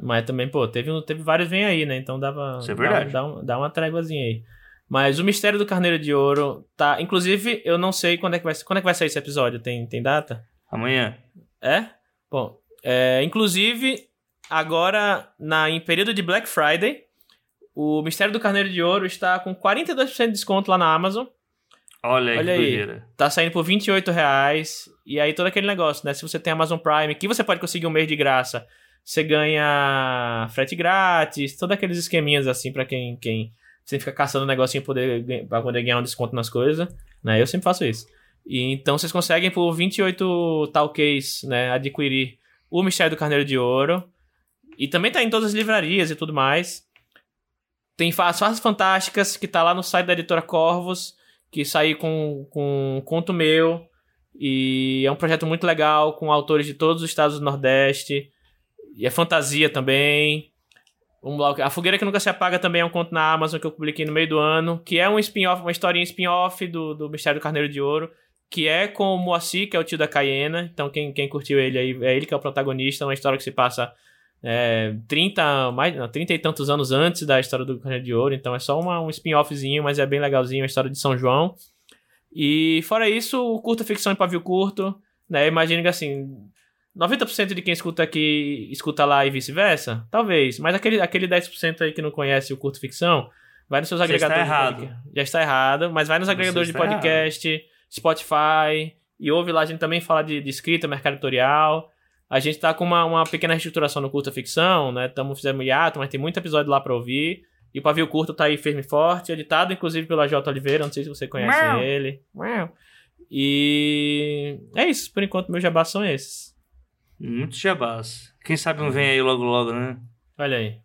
Mas também, pô, teve, teve vários Vem Aí, né? Então dava. Isso é verdade. Dá, dá, dá uma tréguazinha aí. Mas o Mistério do Carneiro de Ouro tá. Inclusive, eu não sei quando é que vai, quando é que vai sair esse episódio. Tem, tem data? Amanhã. É? Bom, é, inclusive, agora, na, em período de Black Friday, o Mistério do Carneiro de Ouro está com 42% de desconto lá na Amazon. Olha aí, Olha aí tá saindo por 28 reais. E aí todo aquele negócio, né? Se você tem Amazon Prime, que você pode conseguir um mês de graça, você ganha frete grátis, todos aqueles esqueminhas assim para quem, quem você fica caçando um negocinho poder, pra poder ganhar um desconto nas coisas, né? Eu sempre faço isso. E então vocês conseguem por 28 talques, né, adquirir o Mistério do Carneiro de Ouro. E também tá em todas as livrarias e tudo mais. Tem as Fases Fantásticas, que tá lá no site da editora Corvos que saí com, com um conto meu. E é um projeto muito legal, com autores de todos os estados do Nordeste. E é fantasia também. A Fogueira que Nunca Se Apaga também é um conto na Amazon que eu publiquei no meio do ano, que é um spin-off, uma historinha spin-off do, do Mistério do Carneiro de Ouro, que é com o Moacir, que é o tio da Cayena. Então, quem, quem curtiu ele aí, é ele que é o protagonista. Uma história que se passa é, 30, mais, não, 30 e tantos anos antes da história do Carneiro de Ouro, então é só uma, um spin-offzinho, mas é bem legalzinho a história de São João. E fora isso, o curta ficção em pavio curto, né? Imagino que assim, 90% de quem escuta aqui escuta lá e vice-versa, talvez, mas aquele, aquele 10% aí que não conhece o curto ficção, vai nos seus Já agregadores está errado. Já está errado, mas vai nos agregadores de podcast, errado. Spotify, e ouve lá, a gente também fala de, de escrita, mercado editorial. A gente tá com uma, uma pequena reestruturação no curta ficção, né? Estamos fazendo hiato, mas tem muito episódio lá para ouvir. E o Pavio Curto tá aí firme e forte, editado inclusive pela J. Oliveira, não sei se você conhece ele. E é isso, por enquanto meus jabás são esses. Muitos jabás. Quem sabe não vem aí logo logo, né? Olha aí.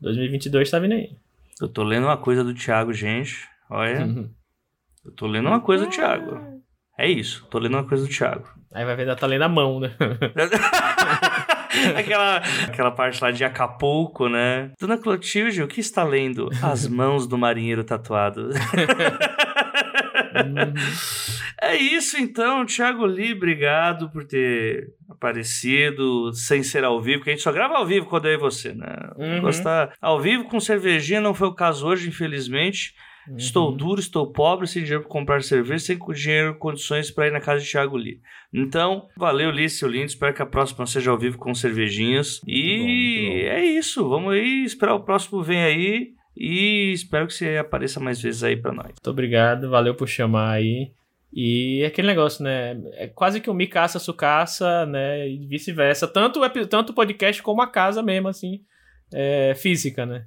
2022 tá vindo aí. Eu tô lendo uma coisa do Thiago, gente. Olha. Uhum. Eu tô lendo uma coisa do Thiago. É isso, tô lendo uma coisa do Thiago. Aí vai ver, ela tá lendo a mão, né? aquela, aquela parte lá de Acapulco, né? Dona Clotilde, o que está lendo? As mãos do marinheiro tatuado. é isso então, Thiago Lee, obrigado por ter aparecido sem ser ao vivo, porque a gente só grava ao vivo quando é você, né? Uhum. Gostar ao vivo com cervejinha não foi o caso hoje, infelizmente. Uhum. Estou duro, estou pobre, sem dinheiro para comprar cerveja, sem dinheiro condições para ir na casa de Thiago Lee. Então, valeu, Lee, seu lindo. Espero que a próxima seja ao vivo com cervejinhas. Muito e bom, bom. é isso. Vamos aí esperar o próximo vem aí. E espero que você apareça mais vezes aí para nós. Muito obrigado, valeu por chamar aí. E é aquele negócio, né? É quase que um micaça sucaça, né? E vice-versa. Tanto o tanto podcast como a casa mesmo, assim, é, física, né?